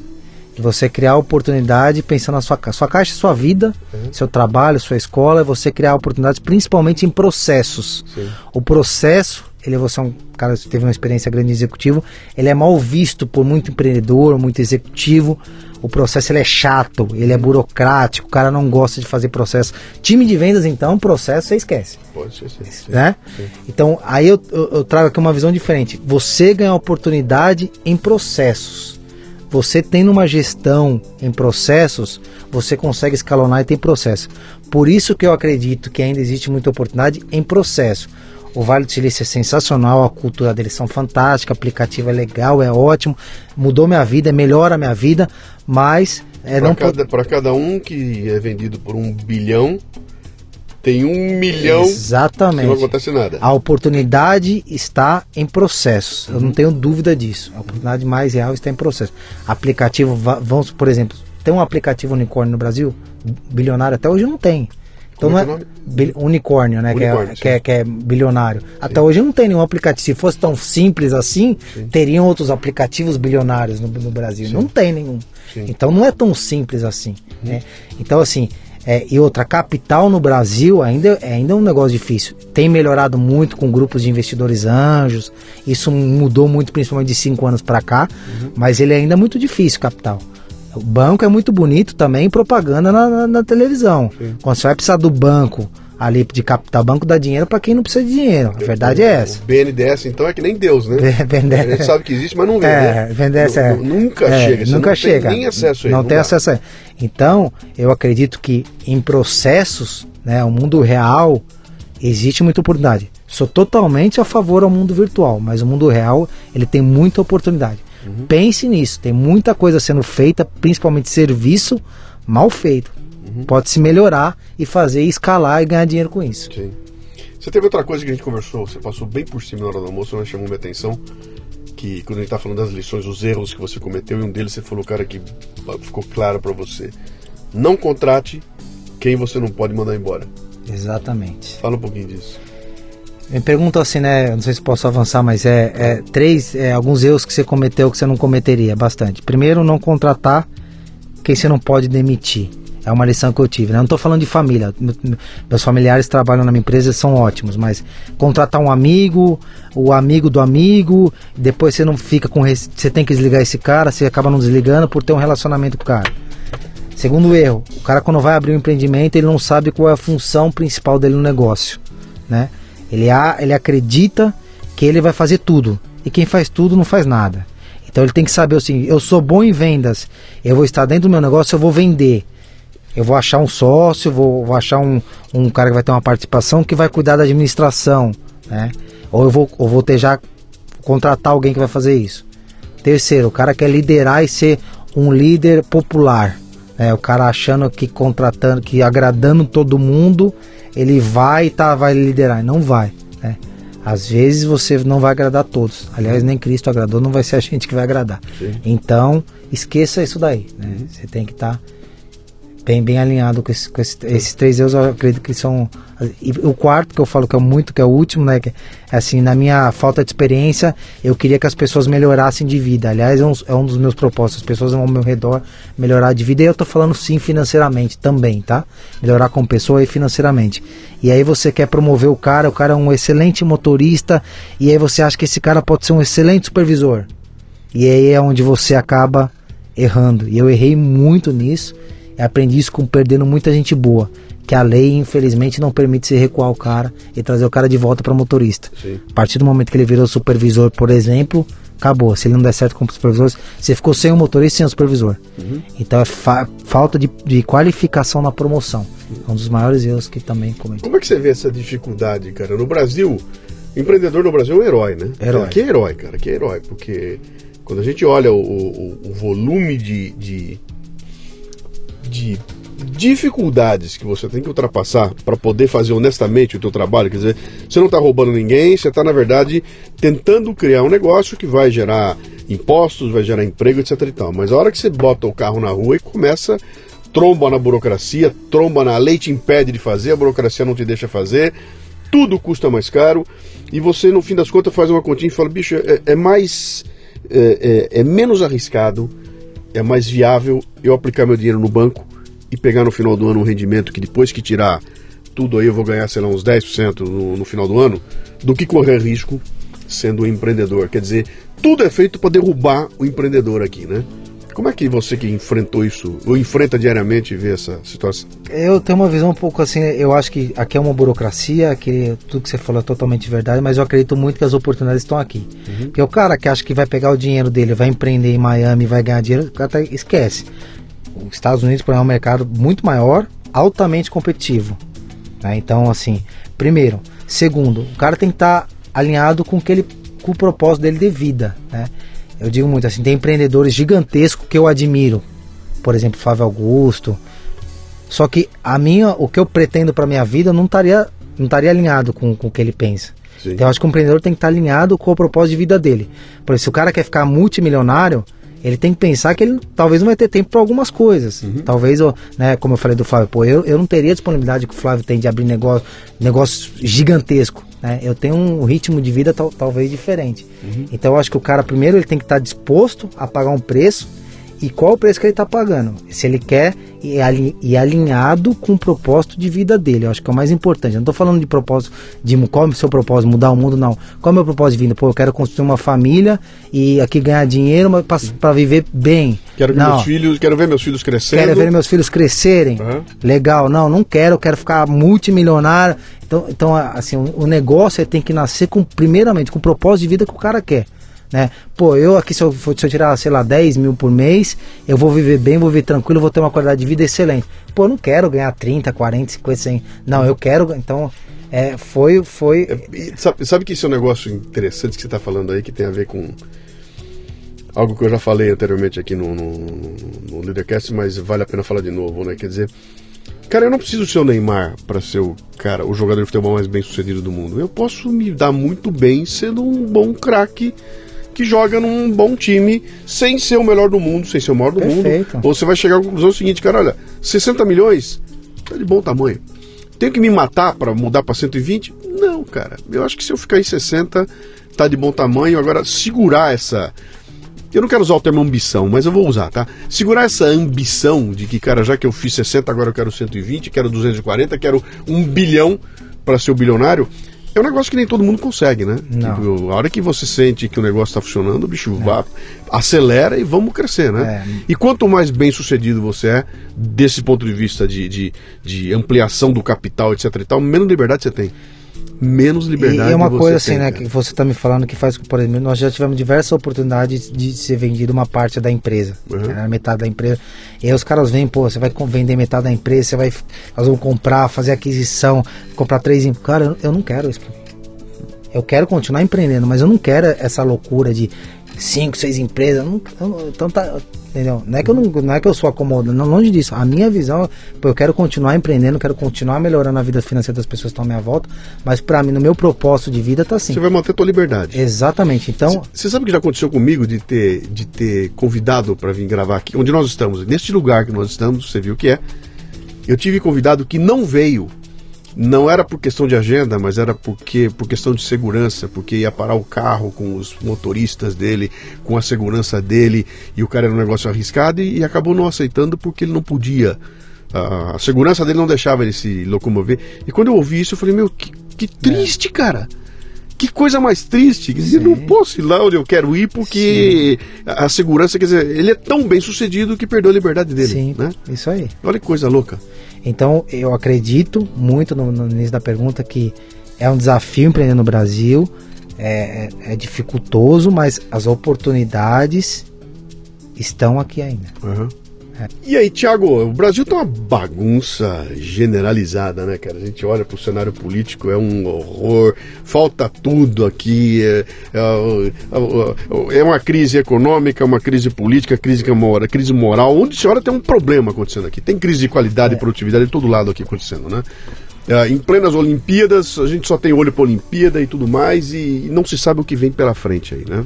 B: De você criar oportunidade pensando na sua caixa. Sua caixa sua vida, uhum. seu trabalho, sua escola, é você criar oportunidades principalmente em processos.
A: Sim.
B: O processo, ele é você é um cara que teve uma experiência grande executivo, ele é mal visto por muito empreendedor, muito executivo o processo ele é chato, ele é burocrático, o cara não gosta de fazer processo. Time de vendas, então, processo você esquece.
A: Pode ser, sim.
B: Né? Sim. Então, aí eu, eu, eu trago aqui uma visão diferente. Você ganha oportunidade em processos. Você tendo uma gestão em processos, você consegue escalonar e tem processo. Por isso que eu acredito que ainda existe muita oportunidade em processo. O Vale do Silício é sensacional, a cultura deles são fantástica, o aplicativo é legal, é ótimo, mudou minha vida, melhora a minha vida, mas é
A: para não cada, para cada um que é vendido por um bilhão tem um milhão
B: Exatamente.
A: não acontece nada.
B: A oportunidade está em processo. Uhum. Eu não uhum. tenho dúvida disso. A oportunidade mais real está em processo. Aplicativo, vamos, por exemplo, tem um aplicativo unicórnio no Brasil? Bilionário até hoje não tem. Então não é, é unicórnio, né? Unicórnio, que, é, que, é, que, é, bilionário. Sim. Até hoje não tem nenhum aplicativo. Se fosse tão simples assim, Sim. teriam outros aplicativos bilionários no, no Brasil. Sim. Não tem nenhum. Então não é tão simples assim. Uhum. Né? Então, assim, é, e outra, capital no Brasil ainda é ainda um negócio difícil. Tem melhorado muito com grupos de investidores anjos. Isso mudou muito, principalmente de cinco anos para cá. Uhum. Mas ele é ainda muito difícil, capital. O banco é muito bonito também, propaganda na, na, na televisão. Sim. Quando você vai precisar do banco ali de capital, banco dá dinheiro para quem não precisa de dinheiro. A verdade é essa.
A: O BNDES, então, é que nem Deus, né? BNDES. A gente sabe que existe, mas não vê. É,
B: né? BNDES é.
A: Nunca é, chega. Você
B: nunca
A: não
B: chega.
A: Tem nem acesso a
B: Não, não tem dá. acesso a ele. Então, eu acredito que em processos, né, o mundo real, existe muita oportunidade. Sou totalmente a favor ao mundo virtual, mas o mundo real, ele tem muita oportunidade. Uhum. Pense nisso, tem muita coisa sendo feita, principalmente serviço mal feito. Uhum. Pode se melhorar e fazer escalar e ganhar dinheiro com isso.
A: Sim. Você teve outra coisa que a gente conversou, você passou bem por cima na hora do almoço, mas chamou minha atenção, que quando a gente está falando das lições, os erros que você cometeu, e um deles você falou, cara, que ficou claro para você. Não contrate quem você não pode mandar embora.
B: Exatamente.
A: Fala um pouquinho disso.
B: Me pergunta assim, né? Não sei se posso avançar, mas é, é três, é, alguns erros que você cometeu que você não cometeria bastante. Primeiro, não contratar quem você não pode demitir. É uma lição que eu tive. Né? Eu não estou falando de família. Meus familiares trabalham na minha empresa são ótimos, mas contratar um amigo, o amigo do amigo, depois você não fica com. Você tem que desligar esse cara, você acaba não desligando por ter um relacionamento com o cara. Segundo erro, o cara quando vai abrir um empreendimento, ele não sabe qual é a função principal dele no negócio. Né? Ele, a, ele acredita que ele vai fazer tudo. E quem faz tudo não faz nada. Então ele tem que saber assim, eu sou bom em vendas, eu vou estar dentro do meu negócio, eu vou vender. Eu vou achar um sócio, vou, vou achar um, um cara que vai ter uma participação que vai cuidar da administração, né? Ou eu vou, ou vou ter já contratar alguém que vai fazer isso. Terceiro, o cara quer liderar e ser um líder popular. Né? O cara achando que contratando, que agradando todo mundo, ele vai tá, vai liderar. Não vai. Né? Às vezes você não vai agradar todos. Aliás, nem Cristo agradou, não vai ser a gente que vai agradar. Sim. Então, esqueça isso daí. Né? Uhum. Você tem que estar. Tá bem, bem alinhado com, esse, com esse, esses três erros, eu acredito que são. E o quarto, que eu falo que é muito, que é o último, né? Que, assim, na minha falta de experiência, eu queria que as pessoas melhorassem de vida. Aliás, é um, é um dos meus propósitos, as pessoas ao meu redor melhorar de vida. E eu tô falando sim financeiramente também, tá? Melhorar como pessoa e financeiramente. E aí você quer promover o cara, o cara é um excelente motorista, e aí você acha que esse cara pode ser um excelente supervisor. E aí é onde você acaba errando. E eu errei muito nisso. Aprendi isso com perdendo muita gente boa. Que a lei, infelizmente, não permite se recuar o cara e trazer o cara de volta para motorista.
A: Sim.
B: A partir do momento que ele virou supervisor, por exemplo, acabou. Se ele não der certo com o supervisor, você ficou sem o motorista e sem o supervisor. Uhum. Então é fa falta de, de, qualificação na promoção. É um dos maiores erros que também comete.
A: Como é que você vê essa dificuldade, cara? No Brasil, empreendedor no Brasil é um herói, né?
B: Herói.
A: Que é herói, cara, que é herói, porque quando a gente olha o, o, o volume de, de, de dificuldades que você tem que ultrapassar para poder fazer honestamente o teu trabalho, quer dizer, você não está roubando ninguém, você está na verdade tentando criar um negócio que vai gerar impostos, vai gerar emprego, etc e tal. Mas a hora que você bota o carro na rua e começa tromba na burocracia, tromba na lei te impede de fazer, a burocracia não te deixa fazer, tudo custa mais caro e você no fim das contas faz uma continha e fala, bicho, é, é mais é, é, é menos arriscado, é mais viável eu aplicar meu dinheiro no banco e pegar no final do ano um rendimento que depois que tirar tudo aí eu vou ganhar, sei lá, uns 10% no, no final do ano, do que correr risco sendo um empreendedor. Quer dizer, tudo é feito para derrubar o empreendedor aqui, né? Como é que você que enfrentou isso, ou enfrenta diariamente, vê essa situação?
B: Eu tenho uma visão um pouco assim, eu acho que aqui é uma burocracia, que tudo que você falou é totalmente verdade, mas eu acredito muito que as oportunidades estão aqui. Uhum. Porque o cara que acha que vai pegar o dinheiro dele, vai empreender em Miami, vai ganhar dinheiro, o cara tá, esquece os Estados Unidos é um mercado muito maior, altamente competitivo. Né? Então, assim, primeiro. Segundo, o cara tem que estar tá alinhado com, que ele, com o propósito dele de vida. Né? Eu digo muito assim, tem empreendedores gigantescos que eu admiro. Por exemplo, Flávio Augusto. Só que a minha, o que eu pretendo para minha vida não estaria não estaria alinhado com, com o que ele pensa. Sim. Então eu acho que o empreendedor tem que estar tá alinhado com o propósito de vida dele. Por se o cara quer ficar multimilionário, ele tem que pensar que ele talvez não vai ter tempo para algumas coisas. Uhum. Talvez, né, como eu falei do Flávio, pô, eu, eu não teria a disponibilidade que o Flávio tem de abrir negócio, negócio gigantesco. Né? Eu tenho um ritmo de vida tal, talvez diferente. Uhum. Então eu acho que o cara primeiro ele tem que estar tá disposto a pagar um preço e qual o preço que ele está pagando. Se ele quer e alinhado com o propósito de vida dele. Eu acho que é o mais importante. Eu não estou falando de propósito, de qual é o seu propósito, mudar o mundo, não. Qual é o meu propósito de vida? Pô, eu quero construir uma família e aqui ganhar dinheiro para viver bem.
A: Quero ver, meus filhos, quero ver meus filhos crescendo.
B: Quero ver meus filhos crescerem. Uhum. Legal. Não, não quero, eu quero ficar multimilionário. Então, então assim, o, negócio é, tem que nascer com, primeiramente, com o propósito de vida que o cara quer né? Pô, eu aqui, se eu, se eu tirar, sei lá, 10 mil por mês, eu vou viver bem, vou viver tranquilo, vou ter uma qualidade de vida excelente. Pô, eu não quero ganhar 30, 40, 50, 100. Não, eu quero, então, é, foi... foi...
A: É, sabe, sabe que isso é um negócio interessante que você está falando aí, que tem a ver com algo que eu já falei anteriormente aqui no, no, no Leadercast, mas vale a pena falar de novo, né? Quer dizer, cara, eu não preciso ser o Neymar para ser o cara, o jogador de futebol mais bem sucedido do mundo. Eu posso me dar muito bem sendo um bom craque que joga num bom time sem ser o melhor do mundo, sem ser o maior do Perfeito. mundo. Ou você vai chegar à conclusão seguinte, cara, olha, 60 milhões tá de bom tamanho. Tenho que me matar para mudar para 120? Não, cara. Eu acho que se eu ficar em 60, tá de bom tamanho. Agora, segurar essa. Eu não quero usar o termo ambição, mas eu vou usar, tá? Segurar essa ambição de que, cara, já que eu fiz 60, agora eu quero 120, quero 240, quero um bilhão para ser o bilionário. É um negócio que nem todo mundo consegue, né? Tipo, a hora que você sente que o negócio está funcionando, o bicho é. vá, acelera e vamos crescer, né? É. E quanto mais bem sucedido você é, desse ponto de vista de, de, de ampliação do capital, etc e tal, menos liberdade você tem menos liberdade.
B: E é uma coisa assim, né, que você está me falando que faz, por exemplo, nós já tivemos diversas oportunidades de ser vendido uma parte da empresa, uhum. né, metade da empresa. E aí os caras vêm, pô, você vai vender metade da empresa, você vai, nós vamos comprar, fazer aquisição, comprar três, cara, eu não quero isso. Eu quero continuar empreendendo, mas eu não quero essa loucura de cinco, seis empresas. Não, então tá, entendeu? Não é que eu não, não é que eu sou acomodado, não longe disso. A minha visão, pô, eu quero continuar empreendendo, quero continuar melhorando a vida financeira das pessoas que estão à minha volta, mas para mim no meu propósito de vida tá assim.
A: Você vai manter a tua liberdade.
B: Exatamente. Então,
A: você sabe o que já aconteceu comigo de ter de ter convidado para vir gravar aqui, onde nós estamos, neste lugar que nós estamos, você viu o que é? Eu tive convidado que não veio não era por questão de agenda, mas era porque por questão de segurança, porque ia parar o carro com os motoristas dele, com a segurança dele, e o cara era um negócio arriscado e, e acabou não aceitando porque ele não podia. A, a, segurança dele não deixava ele se locomover. E quando eu ouvi isso, eu falei, meu, que, que triste, é. cara. Que coisa mais triste. Quer dizer, não posso ir lá onde eu quero ir porque a, a segurança, quer dizer, ele é tão bem sucedido que perdeu a liberdade dele. Sim, né?
B: isso aí.
A: Olha que coisa louca.
B: Então, eu acredito muito no, no início da pergunta que é um desafio empreender no Brasil. é, é, é dificultoso, mas as oportunidades estão aqui ainda.
A: Uhum. E aí, Thiago, o Brasil tá uma bagunça generalizada, né, cara? A gente olha pro cenário político, é um horror, falta tudo aqui. É, é, é uma crise econômica, uma crise política, crise moral, crise moral. Onde se olha tem um problema acontecendo aqui. Tem crise de qualidade é. e produtividade de todo lado aqui acontecendo, né? É, em plenas Olimpíadas, a gente só tem olho para Olimpíada e tudo mais, e não se sabe o que vem pela frente aí, né?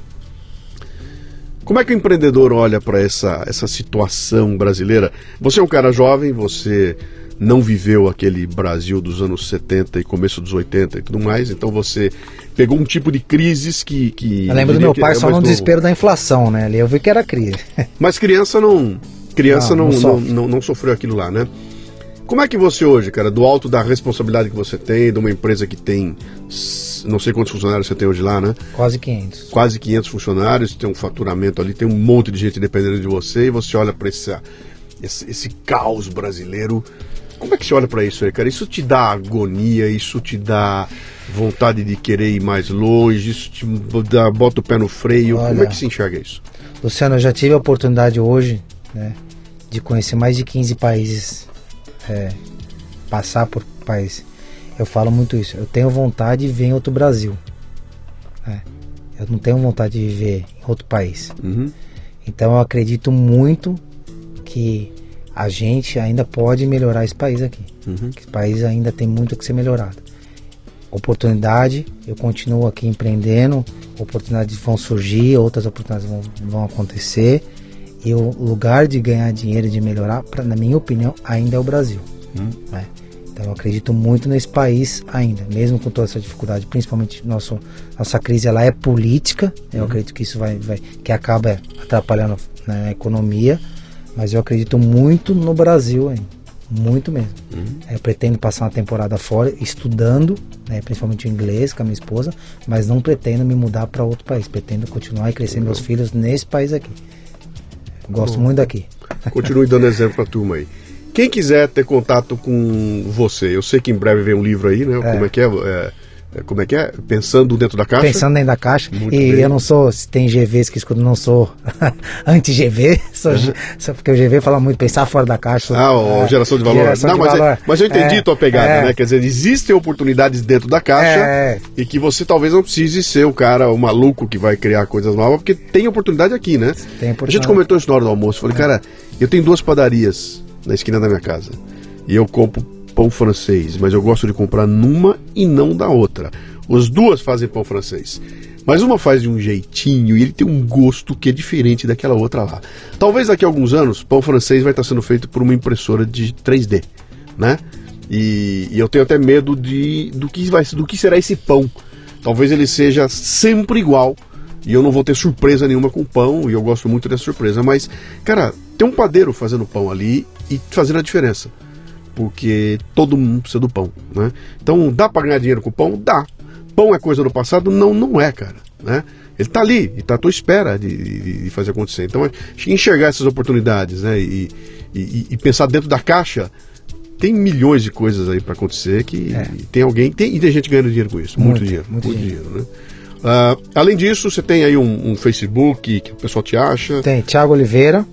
A: Como é que o empreendedor olha para essa, essa situação brasileira? Você é um cara jovem, você não viveu aquele Brasil dos anos 70 e começo dos 80 e tudo mais, então você pegou um tipo de crises que. que
B: eu lembro do meu pai é só no desespero da inflação, né? Ali eu vi que era crise.
A: Mas criança não. Criança não, não, não, não, não sofreu aquilo lá, né? Como é que você hoje, cara, do alto da responsabilidade que você tem, de uma empresa que tem não sei quantos funcionários você tem hoje lá, né?
B: Quase 500.
A: Quase 500 funcionários, tem um faturamento ali, tem um monte de gente dependendo de você e você olha para esse, esse, esse caos brasileiro. Como é que você olha para isso aí, cara? Isso te dá agonia, isso te dá vontade de querer ir mais longe, isso te dá, bota o pé no freio. Olha, Como é que se enxerga isso?
B: Luciano, eu já tive a oportunidade hoje, né, de conhecer mais de 15 países, é, passar por países eu falo muito isso. Eu tenho vontade de viver em outro Brasil. É. Eu não tenho vontade de viver em outro país. Uhum. Então eu acredito muito que a gente ainda pode melhorar esse país aqui. Uhum. esse país ainda tem muito que ser melhorado. Oportunidade, eu continuo aqui empreendendo, oportunidades vão surgir, outras oportunidades vão, vão acontecer. E o lugar de ganhar dinheiro, de melhorar, pra, na minha opinião, ainda é o Brasil. Uhum. Né? Então eu acredito muito nesse país ainda, mesmo com toda essa dificuldade, principalmente nosso, nossa crise ela é política, eu uhum. acredito que isso vai, vai que acaba atrapalhando na economia, mas eu acredito muito no Brasil ainda, muito mesmo. Uhum. Eu pretendo passar uma temporada fora estudando, né, principalmente inglês com a minha esposa, mas não pretendo me mudar para outro país, pretendo continuar e crescer uhum. meus filhos nesse país aqui. Gosto muito daqui.
A: Continue dando exemplo para a turma aí. Quem quiser ter contato com você, eu sei que em breve vem um livro aí, né? É. Como é que é? é? é como é que é? Pensando dentro da caixa?
B: Pensando dentro da caixa. Muito e bem. eu não sou, se tem GVs que escutam, não sou anti-GV, sou, uhum. só porque o GV fala muito pensar fora da caixa.
A: Ah, o é, geração de valor. Geração não, de mas, é, valor. mas eu entendi é, tua pegada, né? Quer dizer, existem oportunidades dentro da caixa e que você talvez não precise ser o cara, o maluco que vai criar coisas novas, porque tem oportunidade aqui, né? Tem oportunidade. A gente comentou isso na hora do almoço. Falei, cara, eu tenho duas padarias na esquina da minha casa. E eu compro pão francês, mas eu gosto de comprar numa e não da outra. As duas fazem pão francês. Mas uma faz de um jeitinho e ele tem um gosto que é diferente daquela outra lá. Talvez daqui a alguns anos, pão francês vai estar sendo feito por uma impressora de 3D, né? E, e eu tenho até medo de do que vai do que será esse pão. Talvez ele seja sempre igual e eu não vou ter surpresa nenhuma com o pão, e eu gosto muito dessa surpresa, mas cara, tem um padeiro fazendo pão ali e fazendo a diferença. Porque todo mundo precisa do pão, né? Então, dá para ganhar dinheiro com pão? Dá. Pão é coisa do passado? Não, não é, cara, né? Ele está ali e está à tua espera de, de, de, fazer acontecer. Então, enxergar essas oportunidades, né? E, e, e, pensar dentro da caixa, tem milhões de coisas aí para acontecer que é. tem alguém, tem, e tem gente ganhando dinheiro com isso. Muito, muito dinheiro. Muito, muito dinheiro. dinheiro, né? Uh, além disso, você tem aí um, um, Facebook que o pessoal te acha?
B: Tem, Thiago Oliveira.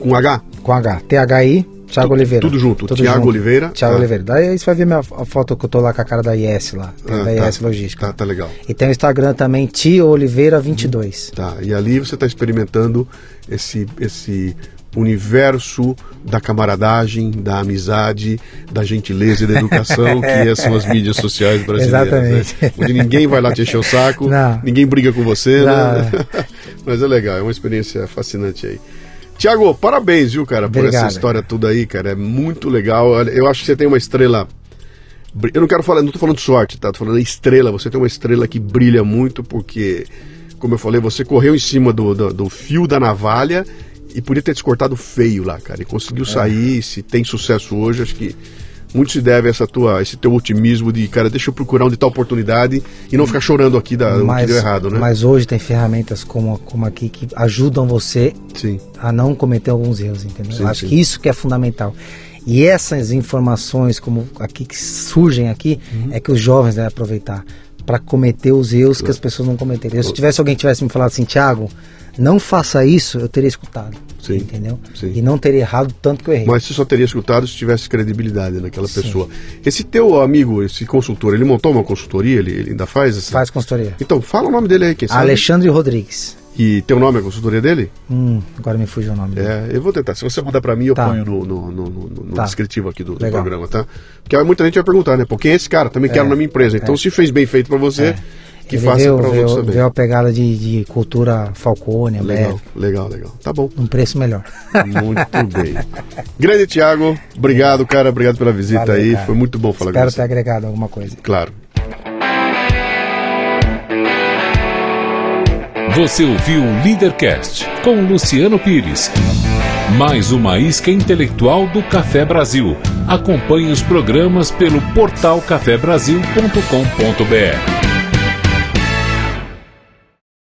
A: Com H?
B: Com H. T-H-I, Thiago Oliveira.
A: Tudo junto, tudo Thiago junto. Oliveira.
B: Thiago ah. Oliveira. Daí você vai ver minha, a foto que eu tô lá com a cara da IS lá. Ah, da tá. IS Logística.
A: Tá, tá legal.
B: E tem o Instagram também, Tio Oliveira 22.
A: Tá, e ali você está experimentando esse, esse universo da camaradagem, da amizade, da gentileza e da educação, que são as mídias sociais brasileiras. Né? Exatamente. Né? Onde ninguém vai lá te encher o saco, Não. ninguém briga com você, né? Mas é legal, é uma experiência fascinante aí. Tiago, parabéns, viu, cara, por Obrigado. essa história toda aí, cara. É muito legal. Eu acho que você tem uma estrela. Eu não quero falar, não tô falando de sorte, tá? Tô falando estrela. Você tem uma estrela que brilha muito, porque, como eu falei, você correu em cima do, do, do fio da navalha e podia ter descortado feio lá, cara. E conseguiu é. sair, se tem sucesso hoje, acho que muito se deve a essa tua, esse teu otimismo de, cara, deixa eu procurar onde está a oportunidade e não ficar chorando aqui da, mas, que deu errado, né?
B: Mas hoje tem ferramentas como, como aqui que ajudam você sim. a não cometer alguns erros, entendeu? Sim, Acho sim. que isso que é fundamental. E essas informações como aqui que surgem aqui uhum. é que os jovens devem aproveitar. para cometer os erros que as pessoas não cometeriam. Se tivesse alguém que tivesse me falado assim, Thiago, não faça isso, eu teria escutado.
A: Sim,
B: entendeu?
A: sim.
B: E não teria errado tanto que eu errei.
A: Mas você só teria escutado se tivesse credibilidade naquela pessoa. Esse teu amigo, esse consultor, ele montou uma consultoria? Ele, ele ainda faz essa?
B: Faz consultoria.
A: Então, fala o nome dele aí, quem sabe.
B: Alexandre Rodrigues.
A: E teu nome é a consultoria dele?
B: Hum, agora me fugiu o nome dele.
A: É, eu vou tentar. Se você mandar pra mim, eu
B: Tá.
A: ponho no, no, no, no-
B: Tá.
A: descritivo aqui do, do programa, tá? Porque muita gente vai perguntar, né? Pô, quem é esse cara? Também quero na minha empresa. Então, se fez bem feito pra você, que
B: Ele
A: faça pra
B: veio,
A: outros também.
B: veio a pegada de, de cultura Falcone,
A: Legal, legal, legal. Tá bom.
B: um preço melhor.
A: Muito bem. Grande Thiago, obrigado, cara. Obrigado pela visita
B: Valeu,
A: aí.
B: cara.
A: Foi muito bom falar
B: Espero
A: com
B: ter
A: você.
B: agregado alguma coisa.
A: Claro.
C: Você ouviu o Leadercast com Luciano Pires. Mais uma isca intelectual do Café Brasil. Acompanhe os programas pelo portal cafebrasil.com.br.